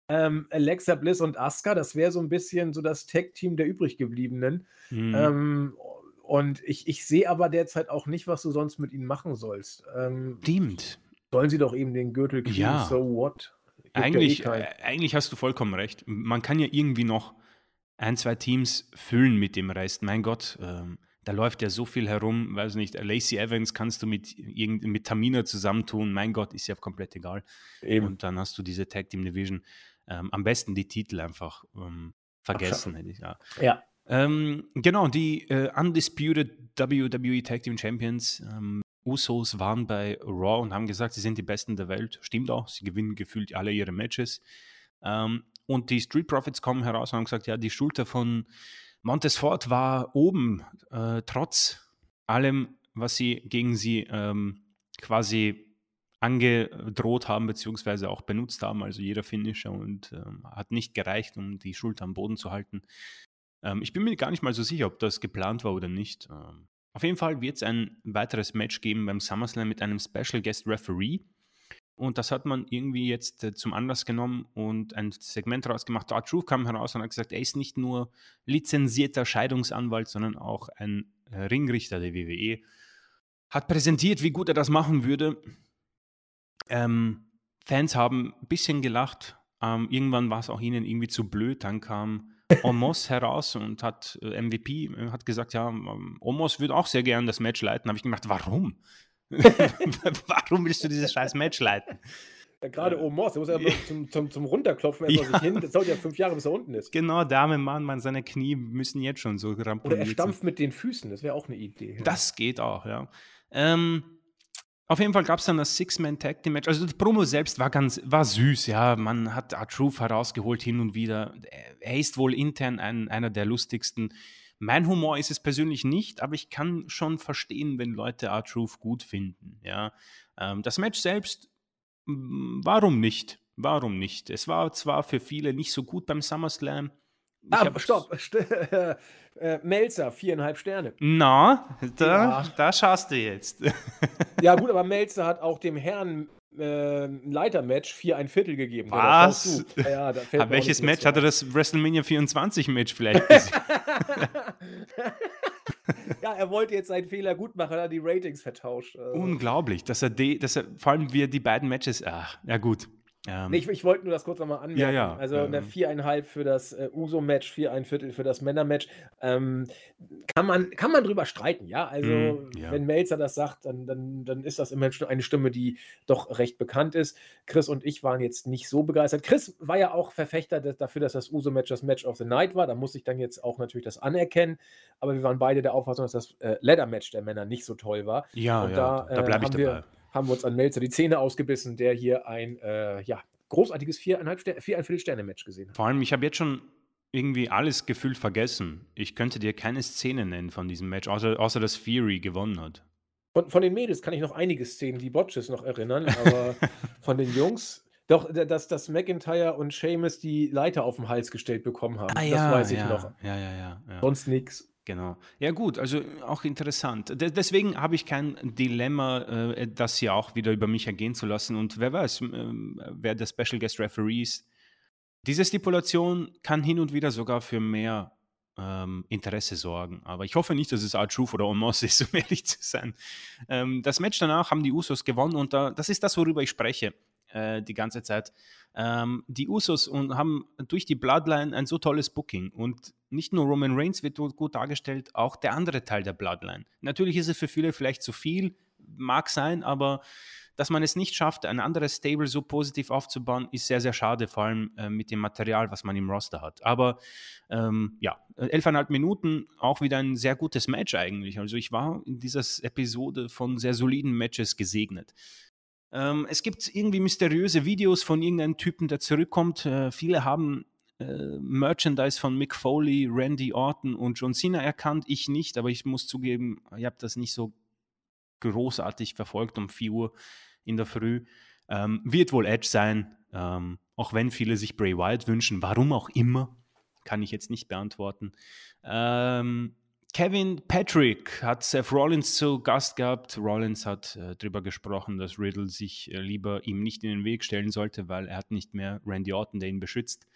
S1: Ähm, Alexa Bliss und Asuka, das wäre so ein bisschen so das Tech-Team der übriggebliebenen. Mhm. Ähm, und ich, ich sehe aber derzeit auch nicht, was du sonst mit ihnen machen sollst. Ähm,
S2: Stimmt.
S1: Sollen sie doch eben den Gürtel kriegen,
S2: ja.
S1: so what?
S2: Eigentlich, ja eh äh, eigentlich hast du vollkommen recht. Man kann ja irgendwie noch ein, zwei Teams füllen mit dem Rest. Mein Gott, ähm, da läuft ja so viel herum, weiß nicht, Lacey Evans kannst du mit, mit Tamina zusammentun, mein Gott, ist ja komplett egal. Eben. Und dann hast du diese Tag Team Division. Ähm, am besten die Titel einfach ähm, vergessen, hätte ich, ja.
S1: Ja.
S2: Ähm, genau, die äh, Undisputed WWE Tag Team Champions ähm, Usos waren bei Raw und haben gesagt, sie sind die Besten der Welt. Stimmt auch, sie gewinnen gefühlt alle ihre Matches. Ähm, und die Street Profits kommen heraus und haben gesagt, ja, die Schulter von Montes Ford war oben, äh, trotz allem, was sie gegen sie ähm, quasi angedroht haben, beziehungsweise auch benutzt haben, also jeder Finisher und ähm, hat nicht gereicht, um die Schulter am Boden zu halten. Ähm, ich bin mir gar nicht mal so sicher, ob das geplant war oder nicht. Auf jeden Fall wird es ein weiteres Match geben beim SummerSlam mit einem Special Guest Referee. Und das hat man irgendwie jetzt äh, zum Anlass genommen und ein Segment rausgemacht. Art Truth kam heraus und hat gesagt, er ist nicht nur lizenzierter Scheidungsanwalt, sondern auch ein äh, Ringrichter der WWE. Hat präsentiert, wie gut er das machen würde. Ähm, Fans haben ein bisschen gelacht. Ähm, irgendwann war es auch ihnen irgendwie zu blöd. Dann kam Omos heraus und hat äh, MVP, äh, hat gesagt, ja, ähm, Omos würde auch sehr gerne das Match leiten. Habe ich gedacht, warum? warum willst du dieses scheiß Match leiten?
S1: Ja, gerade Omos, der muss ja zum, zum, zum Runterklopfen erstmal ja. sich hin. Das dauert ja fünf Jahre, bis er unten ist.
S2: Genau, der arme Mann, man, seine Knie müssen jetzt schon so
S1: rampoliert Oder er stampft mit den Füßen, das wäre auch eine Idee.
S2: Das geht auch, ja. Ähm, auf jeden Fall gab es dann das Six-Man-Tag-Team-Match. Also die Promo selbst war ganz, war süß, ja. Man hat R-Truth herausgeholt hin und wieder. Er ist wohl intern ein, einer der lustigsten. Mein Humor ist es persönlich nicht, aber ich kann schon verstehen, wenn Leute R-Truth gut finden, ja. Ähm, das Match selbst, warum nicht? Warum nicht? Es war zwar für viele nicht so gut beim SummerSlam,
S1: Ah, stopp. St äh, Melzer, viereinhalb Sterne.
S2: Na, da, ja. da schaust du jetzt.
S1: ja, gut, aber Melzer hat auch dem Herrn äh, ein Leitermatch 4 ein Viertel gegeben.
S2: Was?
S1: Ja,
S2: ja, welches Match hatte das WrestleMania 24 Match vielleicht gesehen?
S1: ja, er wollte jetzt seinen Fehler gut machen, er hat die Ratings vertauscht.
S2: Also. Unglaublich, dass er, die, dass er vor allem wir die beiden Matches, ach, ja gut,
S1: ähm, nee, ich, ich wollte nur das kurz nochmal anmerken.
S2: Ja, ja.
S1: Also eine ähm, 4,5 für das äh, Uso-Match, 4 ein Viertel für das Männer-Match. Ähm, kann, man, kann man drüber streiten, ja. Also, mm, ja. wenn Melzer das sagt, dann, dann, dann ist das immer eine Stimme, die doch recht bekannt ist. Chris und ich waren jetzt nicht so begeistert. Chris war ja auch Verfechter dafür, dass das Uso-Match das Match of the Night war. Da muss ich dann jetzt auch natürlich das anerkennen. Aber wir waren beide der Auffassung, dass das äh, Leather-Match der Männer nicht so toll war.
S2: Ja, und ja, da, da bleibe äh, ich dabei.
S1: Wir, haben wir uns an Melzer die Zähne ausgebissen, der hier ein äh, ja, großartiges viereinhalb Sterne, viereinviertel Sterne-Match gesehen
S2: habe. Vor allem, ich habe jetzt schon irgendwie alles gefühlt vergessen. Ich könnte dir keine Szene nennen von diesem Match, außer, außer dass Fury gewonnen hat.
S1: Von, von den Mädels kann ich noch einige Szenen, die Botches noch erinnern, aber von den Jungs. Doch, dass, dass McIntyre und Seamus die Leiter auf den Hals gestellt bekommen haben.
S2: Ah,
S1: das
S2: ja,
S1: weiß ich
S2: ja,
S1: noch.
S2: Ja, ja, ja. ja.
S1: Sonst nichts.
S2: Genau. Ja gut, also auch interessant. De deswegen habe ich kein Dilemma, äh, das hier auch wieder über mich ergehen zu lassen. Und wer weiß, äh, wer der Special Guest Referee ist. Diese Stipulation kann hin und wieder sogar für mehr ähm, Interesse sorgen. Aber ich hoffe nicht, dass es R-Truth oder Omos ist, um ehrlich zu sein. Ähm, das Match danach haben die Usos gewonnen und da, das ist das, worüber ich spreche äh, die ganze Zeit. Ähm, die Usos und haben durch die Bloodline ein so tolles Booking und nicht nur Roman Reigns wird gut dargestellt, auch der andere Teil der Bloodline. Natürlich ist es für viele vielleicht zu viel, mag sein, aber dass man es nicht schafft, ein anderes Stable so positiv aufzubauen, ist sehr, sehr schade, vor allem äh, mit dem Material, was man im Roster hat. Aber ähm, ja, elfeinhalb Minuten, auch wieder ein sehr gutes Match eigentlich. Also ich war in dieser Episode von sehr soliden Matches gesegnet. Ähm, es gibt irgendwie mysteriöse Videos von irgendeinem Typen, der zurückkommt. Äh, viele haben äh, Merchandise von Mick Foley, Randy Orton und John Cena erkannt. Ich nicht, aber ich muss zugeben, ich habe das nicht so großartig verfolgt um 4 Uhr in der Früh. Ähm, wird wohl Edge sein, ähm, auch wenn viele sich Bray Wyatt wünschen. Warum auch immer, kann ich jetzt nicht beantworten. Ähm, Kevin Patrick hat Seth Rollins zu Gast gehabt. Rollins hat äh, darüber gesprochen, dass Riddle sich äh, lieber ihm nicht in den Weg stellen sollte, weil er hat nicht mehr Randy Orton, der ihn beschützt.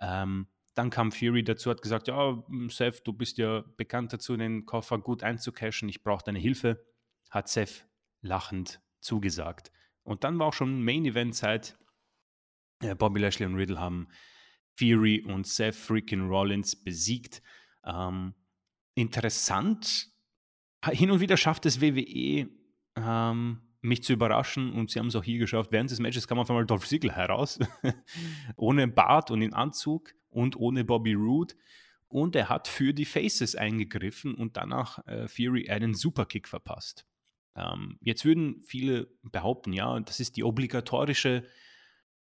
S2: Ähm, dann kam Fury dazu, hat gesagt, ja, Seth, du bist ja bekannt dazu, den Koffer gut einzucashen, ich brauche deine Hilfe. Hat Seth lachend zugesagt. Und dann war auch schon Main Event Zeit. Äh, Bobby Lashley und Riddle haben Fury und Seth freaking Rollins besiegt. Ähm, interessant. Hin und wieder schafft es WWE, ähm, mich zu überraschen und sie haben es auch hier geschafft. Während des Matches kam auf einmal Dolph Ziggler heraus, ohne Bart und in Anzug und ohne Bobby Roode. Und er hat für die Faces eingegriffen und danach äh, Fury einen Superkick verpasst. Ähm, jetzt würden viele behaupten, ja, das ist die obligatorische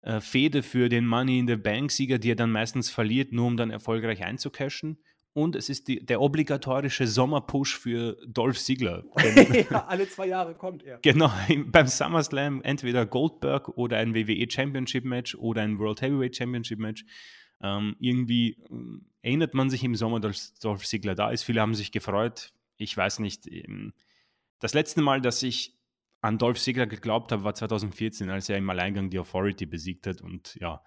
S2: äh, Fehde für den Money in the Bank-Sieger, die er dann meistens verliert, nur um dann erfolgreich einzucashen und es ist die, der obligatorische Sommerpush für Dolph Ziggler.
S1: ja, alle zwei Jahre kommt er.
S2: Genau, beim SummerSlam entweder Goldberg oder ein WWE Championship Match oder ein World Heavyweight Championship Match. Ähm, irgendwie äh, erinnert man sich im Sommer, dass Dolph Ziggler da ist. Viele haben sich gefreut. Ich weiß nicht. Ähm, das letzte Mal, dass ich an Dolph Ziggler geglaubt habe, war 2014, als er im Alleingang die Authority besiegt hat und ja,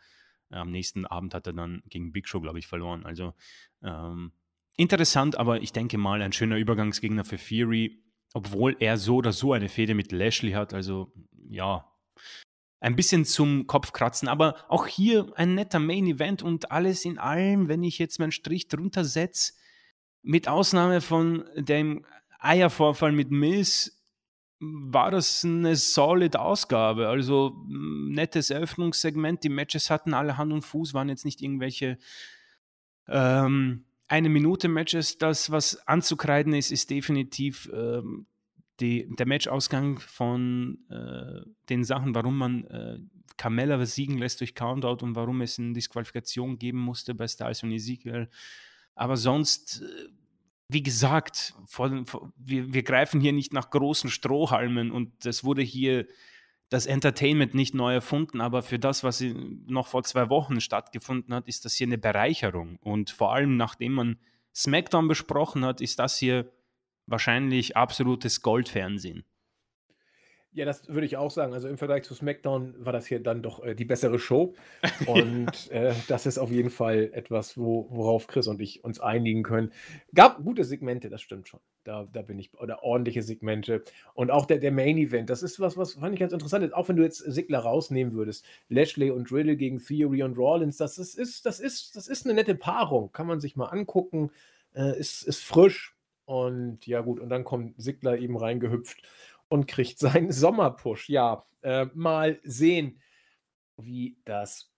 S2: am nächsten Abend hat er dann gegen Big Show, glaube ich, verloren. Also ähm, Interessant, aber ich denke mal ein schöner Übergangsgegner für Fury, obwohl er so oder so eine Fehde mit Lashley hat. Also ja, ein bisschen zum Kopfkratzen, aber auch hier ein netter Main Event und alles in allem, wenn ich jetzt meinen Strich drunter setze, mit Ausnahme von dem Eiervorfall mit Miss, war das eine solid Ausgabe. Also nettes Eröffnungssegment, die Matches hatten alle Hand und Fuß, waren jetzt nicht irgendwelche ähm, eine Minute Matches, das, was anzukreiden ist, ist definitiv ähm, die, der Matchausgang von äh, den Sachen, warum man äh, Carmella besiegen lässt durch Countout und warum es eine Disqualifikation geben musste bei Styles und Ezekiel. Aber sonst, äh, wie gesagt, vor, vor, wir, wir greifen hier nicht nach großen Strohhalmen und das wurde hier das Entertainment nicht neu erfunden, aber für das, was noch vor zwei Wochen stattgefunden hat, ist das hier eine Bereicherung. Und vor allem, nachdem man SmackDown besprochen hat, ist das hier wahrscheinlich absolutes Goldfernsehen.
S1: Ja, das würde ich auch sagen. Also im Vergleich zu SmackDown war das hier dann doch äh, die bessere Show. Und äh, das ist auf jeden Fall etwas, wo, worauf Chris und ich uns einigen können. Gab gute Segmente, das stimmt schon. Da, da bin ich, oder ordentliche Segmente. Und auch der, der Main Event, das ist was, was fand ich ganz interessant. Auch wenn du jetzt Sigler rausnehmen würdest, Lashley und Riddle gegen Theory und Rollins, das ist, ist, das ist, das ist eine nette Paarung. Kann man sich mal angucken. Äh, ist, ist frisch. Und ja, gut, und dann kommt Sigler eben reingehüpft und kriegt seinen Sommerpush. Ja, äh, mal sehen, wie das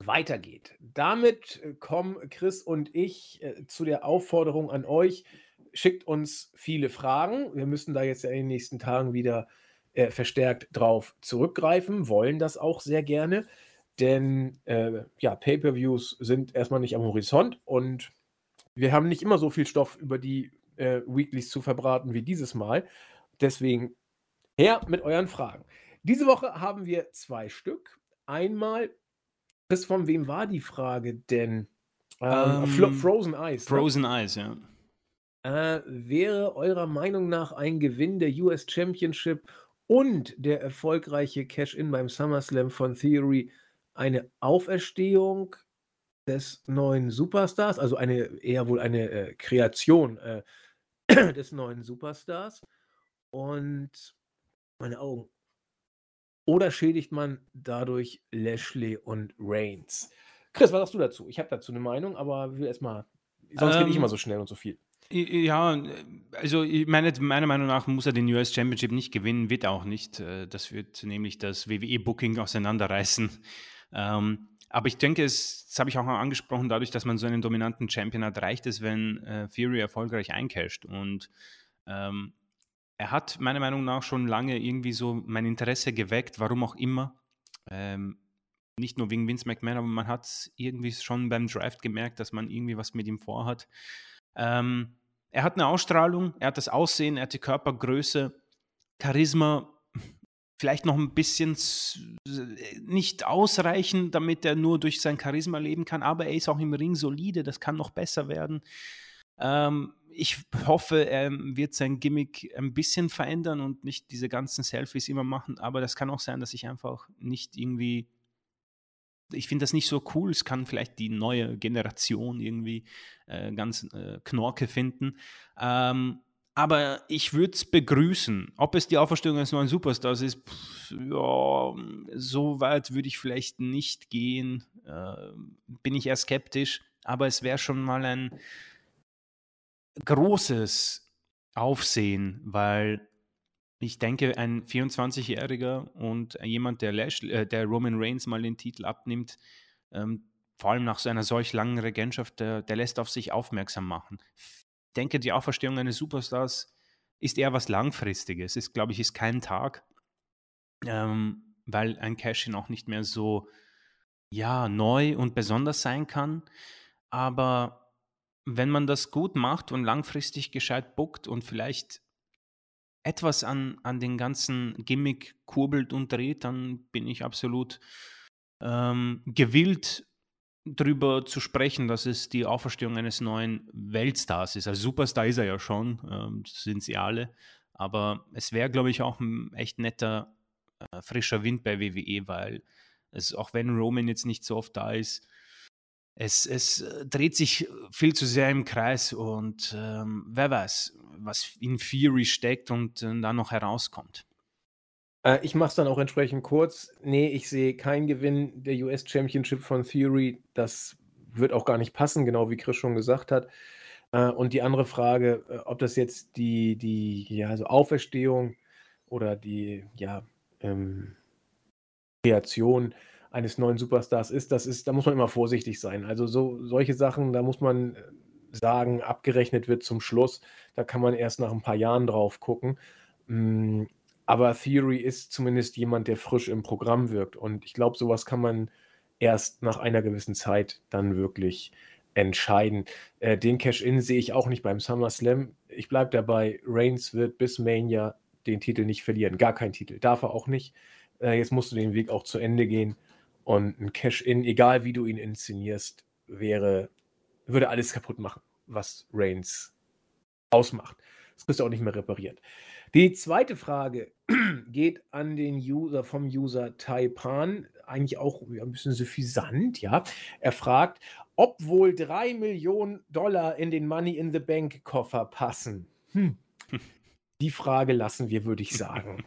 S1: weitergeht. Damit äh, kommen Chris und ich äh, zu der Aufforderung an euch. Schickt uns viele Fragen. Wir müssen da jetzt in den nächsten Tagen wieder äh, verstärkt drauf zurückgreifen, wollen das auch sehr gerne. Denn äh, ja, Pay-per-Views sind erstmal nicht am Horizont und wir haben nicht immer so viel Stoff über die äh, Weeklies zu verbraten wie dieses Mal. Deswegen her mit euren Fragen. Diese Woche haben wir zwei Stück. Einmal, bis von wem war die Frage denn?
S2: Ähm,
S1: um, Frozen Eyes.
S2: Ne? Frozen ne? Eyes, ja.
S1: Äh, wäre eurer Meinung nach ein Gewinn der US Championship und der erfolgreiche Cash-In beim SummerSlam von Theory eine Auferstehung des neuen Superstars, also eine eher wohl eine äh, Kreation äh, des neuen Superstars? Und meine Augen. Oder schädigt man dadurch Lashley und Reigns? Chris, was sagst du dazu? Ich habe dazu eine Meinung, aber will erstmal. Sonst ähm, rede ich immer so schnell und so viel.
S2: Ja, also ich meine, meiner Meinung nach muss er den US Championship nicht gewinnen, wird er auch nicht. Äh, das wird nämlich das WWE-Booking auseinanderreißen. Ähm, aber ich denke, es, das habe ich auch mal angesprochen, dadurch, dass man so einen dominanten Champion hat, reicht es, wenn äh, Fury erfolgreich eincasht. Und ähm, er hat meiner Meinung nach schon lange irgendwie so mein Interesse geweckt, warum auch immer. Ähm, nicht nur wegen Vince McMahon, aber man hat irgendwie schon beim Draft gemerkt, dass man irgendwie was mit ihm vorhat. Ähm, er hat eine Ausstrahlung, er hat das Aussehen, er hat die Körpergröße, Charisma, vielleicht noch ein bisschen nicht ausreichend, damit er nur durch sein Charisma leben kann, aber er ist auch im Ring solide, das kann noch besser werden. Ähm, ich hoffe, er wird sein Gimmick ein bisschen verändern und nicht diese ganzen Selfies immer machen, aber das kann auch sein, dass ich einfach nicht irgendwie ich finde das nicht so cool. Es kann vielleicht die neue Generation irgendwie äh, ganz äh, Knorke finden. Ähm, aber ich würde es begrüßen. Ob es die Auferstehung eines neuen Superstars ist, pff, ja, so weit würde ich vielleicht nicht gehen. Äh, bin ich eher skeptisch. Aber es wäre schon mal ein, großes Aufsehen, weil ich denke, ein 24-Jähriger und jemand, der, Lash, äh, der Roman Reigns mal den Titel abnimmt, ähm, vor allem nach so einer solch langen Regentschaft, der, der lässt auf sich aufmerksam machen. Ich denke, die Auferstehung eines Superstars ist eher was Langfristiges. Ist, glaube ich, ist kein Tag, ähm, weil ein Cash-In auch nicht mehr so ja, neu und besonders sein kann. Aber wenn man das gut macht und langfristig gescheit buckt und vielleicht etwas an, an den ganzen Gimmick kurbelt und dreht, dann bin ich absolut ähm, gewillt, darüber zu sprechen, dass es die Auferstehung eines neuen Weltstars ist. Also Superstar ist er ja schon, ähm, sind sie alle. Aber es wäre, glaube ich, auch ein echt netter, äh, frischer Wind bei WWE, weil es, auch wenn Roman jetzt nicht so oft da ist, es, es äh, dreht sich viel zu sehr im Kreis und ähm, wer weiß, was in Fury steckt und äh, dann noch herauskommt.
S1: Äh, ich mache es dann auch entsprechend kurz. Nee, ich sehe keinen Gewinn der US Championship von Fury. Das wird auch gar nicht passen, genau wie Chris schon gesagt hat. Äh, und die andere Frage, äh, ob das jetzt die, die ja, also Auferstehung oder die ja, ähm, Kreation eines neuen Superstars ist, das ist, da muss man immer vorsichtig sein. Also so solche Sachen, da muss man äh, sagen, abgerechnet wird zum Schluss. Da kann man erst nach ein paar Jahren drauf gucken. Mm, aber Theory ist zumindest jemand, der frisch im Programm wirkt. Und ich glaube, sowas kann man erst nach einer gewissen Zeit dann wirklich entscheiden. Äh, den Cash-In sehe ich auch nicht beim SummerSlam. Ich bleibe dabei, Reigns wird bis Mania den Titel nicht verlieren. Gar kein Titel. Darf er auch nicht. Äh, jetzt musst du den Weg auch zu Ende gehen. Und ein Cash-In, egal wie du ihn inszenierst, wäre, würde alles kaputt machen, was Reigns ausmacht. Das kriegst du auch nicht mehr repariert. Die zweite Frage geht an den User vom User Taipan, eigentlich auch ein bisschen suffisant, ja. Er fragt, ob wohl 3 Millionen Dollar in den Money in the Bank Koffer passen. Hm. Die Frage lassen wir, würde ich sagen,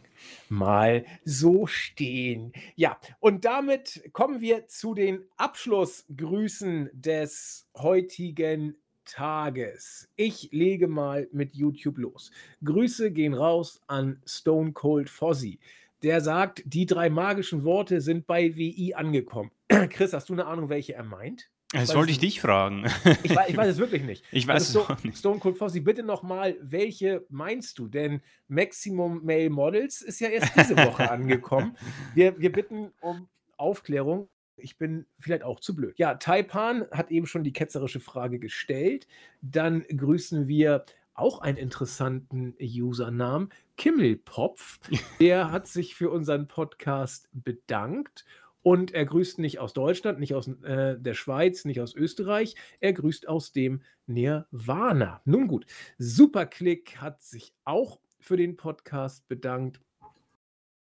S1: mal so stehen. Ja, und damit kommen wir zu den Abschlussgrüßen des heutigen Tages. Ich lege mal mit YouTube los. Grüße gehen raus an Stone Cold Fozzy. Der sagt, die drei magischen Worte sind bei WI angekommen. Chris, hast du eine Ahnung, welche er meint?
S2: Das wollte ich dich fragen.
S1: Ich weiß, ich weiß, es wirklich nicht.
S2: Ich weiß
S1: also
S2: es auch nicht.
S1: Stone Cold Fozzy, bitte nochmal, welche meinst du? Denn Maximum Male Models ist ja erst diese Woche angekommen. Wir, wir bitten um Aufklärung. Ich bin vielleicht auch zu blöd. Ja, Taipan hat eben schon die ketzerische Frage gestellt. Dann grüßen wir auch einen interessanten Usernamen, Kimmelpopf. Der hat sich für unseren Podcast bedankt und er grüßt nicht aus Deutschland, nicht aus äh, der Schweiz, nicht aus Österreich. Er grüßt aus dem Nirvana. Nun gut, Superclick hat sich auch für den Podcast bedankt.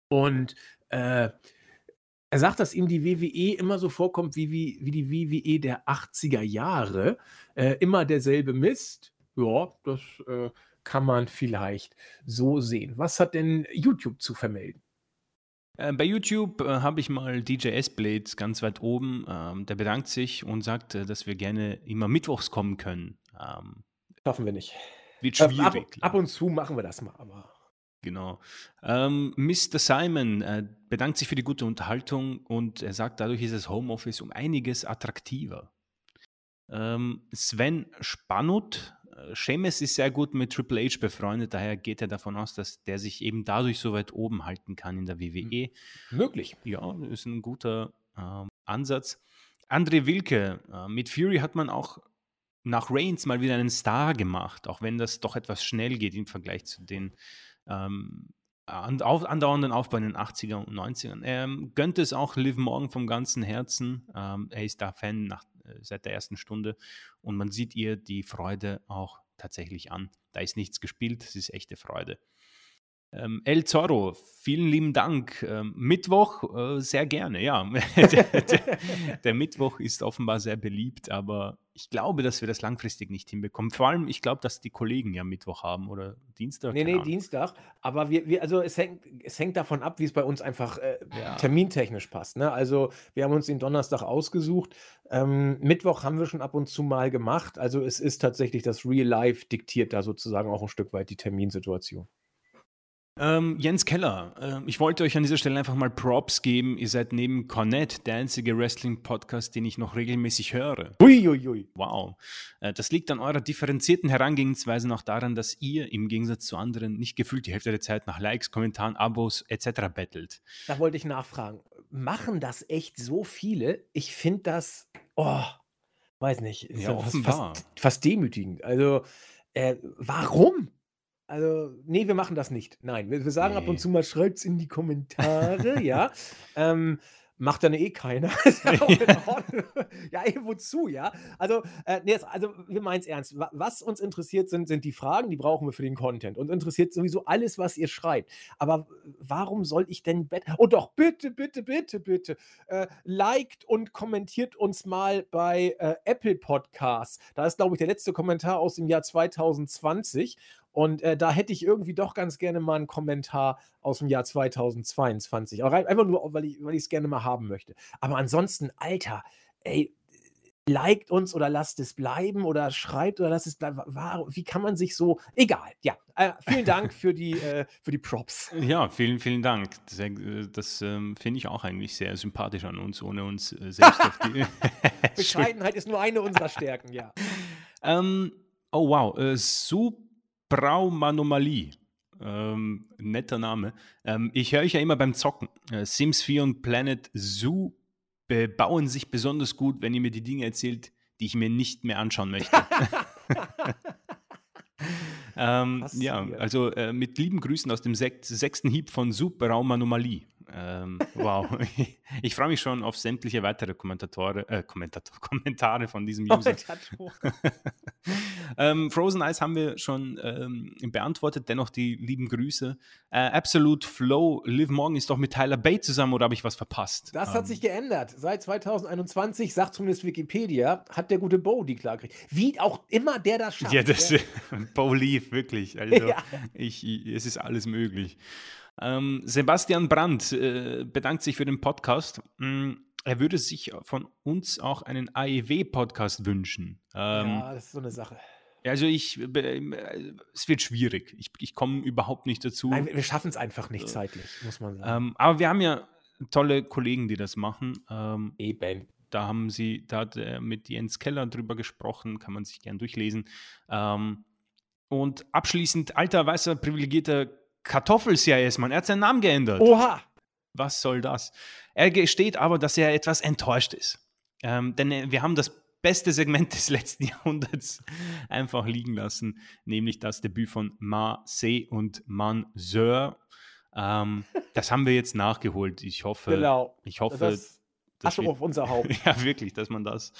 S1: Und äh, er sagt, dass ihm die WWE immer so vorkommt wie, wie, wie die WWE der 80er Jahre. Äh, immer derselbe Mist. Ja, das äh, kann man vielleicht so sehen. Was hat denn YouTube zu vermelden?
S2: Äh, bei YouTube äh, habe ich mal DJ S-Blades ganz weit oben. Ähm, der bedankt sich und sagt, äh, dass wir gerne immer mittwochs kommen können. Ähm,
S1: Schaffen wir nicht.
S2: wird
S1: Äh, ab,
S2: schwierig.
S1: ab und zu machen wir das mal, aber.
S2: Genau. Ähm, Mr. Simon äh, bedankt sich für die gute Unterhaltung und er sagt, dadurch ist das Homeoffice um einiges attraktiver. Ähm, Sven Spannut, äh, Sheamus ist sehr gut mit Triple H befreundet, daher geht er davon aus, dass der sich eben dadurch so weit oben halten kann in der WWE.
S1: Möglich.
S2: Ja, ist ein guter ähm, Ansatz. André Wilke, äh, mit Fury hat man auch nach Reigns mal wieder einen Star gemacht, auch wenn das doch etwas schnell geht im Vergleich zu den ähm, andauernden Aufbau in den 80er und 90ern. Er ähm, gönnt es auch Liv Morgan vom ganzen Herzen. Ähm, er ist da Fan nach, seit der ersten Stunde und man sieht ihr die Freude auch tatsächlich an. Da ist nichts gespielt, es ist echte Freude. Ähm, El Zorro, vielen lieben Dank. Ähm, Mittwoch äh, sehr gerne, ja. der, der, der Mittwoch ist offenbar sehr beliebt, aber ich glaube, dass wir das langfristig nicht hinbekommen. Vor allem, ich glaube, dass die Kollegen ja Mittwoch haben oder Dienstag.
S1: Nee, nee,
S2: Ahnung.
S1: Dienstag. Aber wir, wir, also es hängt, es hängt davon ab, wie es bei uns einfach äh,
S2: Ja.
S1: termintechnisch passt. Ne? Also wir haben uns den Donnerstag ausgesucht. Ähm, Mittwoch haben wir schon ab und zu mal gemacht. Also es ist tatsächlich das Real Life diktiert da sozusagen auch ein Stück weit die Terminsituation.
S2: Ähm, Jens Keller, ähm, ich wollte euch an dieser Stelle einfach mal Props geben. Ihr seid neben Cornette der einzige Wrestling-Podcast, den ich noch regelmäßig höre.
S1: Uiuiui.
S2: Wow. Äh, Das liegt an eurer differenzierten Herangehensweise und auch daran, dass ihr im Gegensatz zu anderen nicht gefühlt die Hälfte der Zeit nach Likes, Kommentaren, Abos etc. bettelt.
S1: Da wollte ich nachfragen. Machen das echt so viele? Ich finde das, oh, weiß nicht, ist
S2: Ja,
S1: fast,
S2: offenbar.
S1: fast, fast demütigend. Also, äh, warum? Also, nee, wir machen das nicht. Nein, wir, wir sagen ab und
S2: Nee.
S1: zu mal, schreibt's in die Kommentare, ja. Ähm, macht dann eh keiner. Ja, ey, wozu, ja? Also, äh, nee, also wir meinen es ernst. Wa- Was uns interessiert sind, sind die Fragen, die brauchen wir für den Content. Und interessiert sowieso alles, was ihr schreibt. Aber warum soll ich denn bet Oh doch, bitte, bitte, bitte, bitte. Äh, liked und kommentiert uns mal bei äh, Apple Podcasts. Da ist, glaube ich, der letzte Kommentar aus dem Jahr 2020. Und äh, da hätte ich irgendwie doch ganz gerne mal einen Kommentar aus dem Jahr 2022. Aber einfach nur, weil ich es gerne mal haben möchte. Aber ansonsten, Alter, ey, liked uns oder lasst es bleiben oder schreibt oder lasst es bleiben. Wie kann man sich so. Egal, ja. Äh, vielen Dank für die, äh, für die Props.
S2: Ja, vielen, vielen Dank. Das, äh, das ähm, finde ich auch eigentlich sehr sympathisch an uns, ohne uns äh, selbst auf die.
S1: Bescheidenheit ist nur eine unserer Stärken, ja.
S2: Ähm, oh wow, äh, Subraumanomalie. Ähm, netter Name. Ähm, ich höre euch ja immer beim Zocken. Äh, Sims 4 und Planet Zoo bebauen sich besonders gut, wenn ihr mir die Dinge erzählt, die ich mir nicht mehr anschauen möchte. ähm, ja, also äh, mit lieben Grüßen aus dem sech sechsten Hieb von Subraumanomalie. Ähm, wow. ich freue mich schon auf sämtliche weitere Kommentatoren, äh, Kommentator, Kommentare von diesem User. ähm, Frozen Ice haben wir schon ähm, beantwortet, dennoch die lieben Grüße. Äh, Absolute Flow, Liv Morgan ist doch mit Tyler Bate zusammen oder habe ich was verpasst?
S1: Das hat sich geändert. Seit 2021, sagt zumindest Wikipedia, hat der gute Bo die klar gekriegt. Wie auch immer der das schafft.
S2: Ja, das Bo lief wirklich. Also ja. ich, es ist alles möglich. Ähm, Sebastian Brandt äh, bedankt sich für den Podcast. Mm, er würde sich von uns auch einen AEW-Podcast wünschen.
S1: Ähm, ja, das ist so eine Sache.
S2: Also ich, äh, es wird schwierig. Ich, ich komme überhaupt nicht dazu.
S1: Nein, wir schaffen es einfach nicht zeitlich, muss man sagen.
S2: Ähm, aber wir haben ja tolle Kollegen, die das machen.
S1: Ähm, Eben.
S2: Da haben sie, da hat er mit Jens Keller drüber gesprochen, kann man sich gern durchlesen. Ähm, und abschließend, alter, weißer, privilegierter Kartoffel-CIS-Mann, er hat seinen Namen geändert.
S1: Oha!
S2: Was soll das? Er gesteht aber, dass er etwas enttäuscht ist. Ähm, denn äh, wir haben das beste Segment des letzten Jahrhunderts einfach liegen lassen, nämlich das Debüt von Ma Se und Man Sir. Ähm, das haben wir jetzt nachgeholt. Ich hoffe,
S1: genau.
S2: ich hoffe,
S1: das Asche auf unser Haupt.
S2: Ja, wirklich, dass man das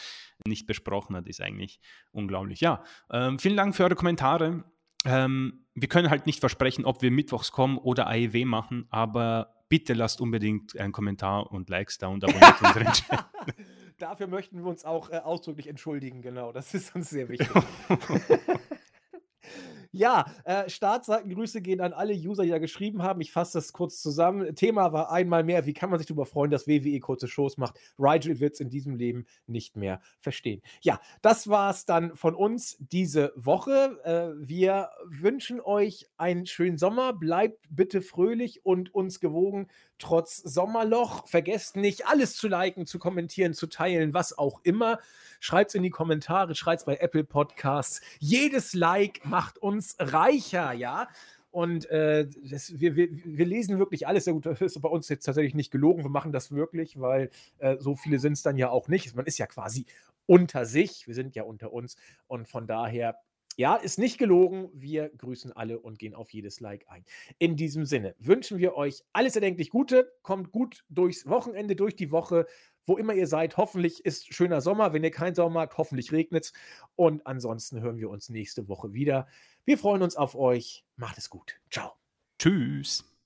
S2: nicht besprochen hat, ist eigentlich unglaublich. Ja, ähm, vielen Dank für eure Kommentare. Ähm, wir können halt nicht versprechen, ob wir mittwochs kommen oder AEW machen, aber bitte lasst unbedingt einen Kommentar und Likes da und abonniert unseren Channel.
S1: Dafür möchten wir uns auch äh, ausdrücklich entschuldigen, genau. Das ist uns sehr wichtig. Ja, äh, Startseitengrüße gehen an alle User, die da geschrieben haben. Ich fasse das kurz zusammen. Thema war einmal mehr, wie kann man sich darüber freuen, dass WWE kurze Shows macht? Rigel wird es in diesem Leben nicht mehr verstehen. Ja, das war es dann von uns diese Woche. Äh, wir wünschen euch einen schönen Sommer. Bleibt bitte fröhlich und uns gewogen trotz Sommerloch. Vergesst nicht, alles zu liken, zu kommentieren, zu teilen, was auch immer. Schreibt es in die Kommentare, schreibt es bei Apple Podcasts. Jedes Like macht uns reicher, ja. Und äh, das, wir, wir, wir, lesen wirklich alles sehr gut. Das ist bei uns jetzt tatsächlich nicht gelogen. Wir machen das wirklich, weil äh, so viele sind es dann ja auch nicht. Man ist ja quasi unter sich. Wir sind ja unter uns. Und von daher ja, ist nicht gelogen. Wir grüßen alle und gehen auf jedes Like ein. In diesem Sinne wünschen wir euch alles erdenklich Gute. Kommt gut durchs Wochenende, durch die Woche, wo immer ihr seid. Hoffentlich ist schöner Sommer. Wenn ihr keinen Sommer habt, hoffentlich regnet es. Und ansonsten hören wir uns nächste Woche wieder. Wir freuen uns auf euch. Macht es gut. Ciao.
S2: Tschüss.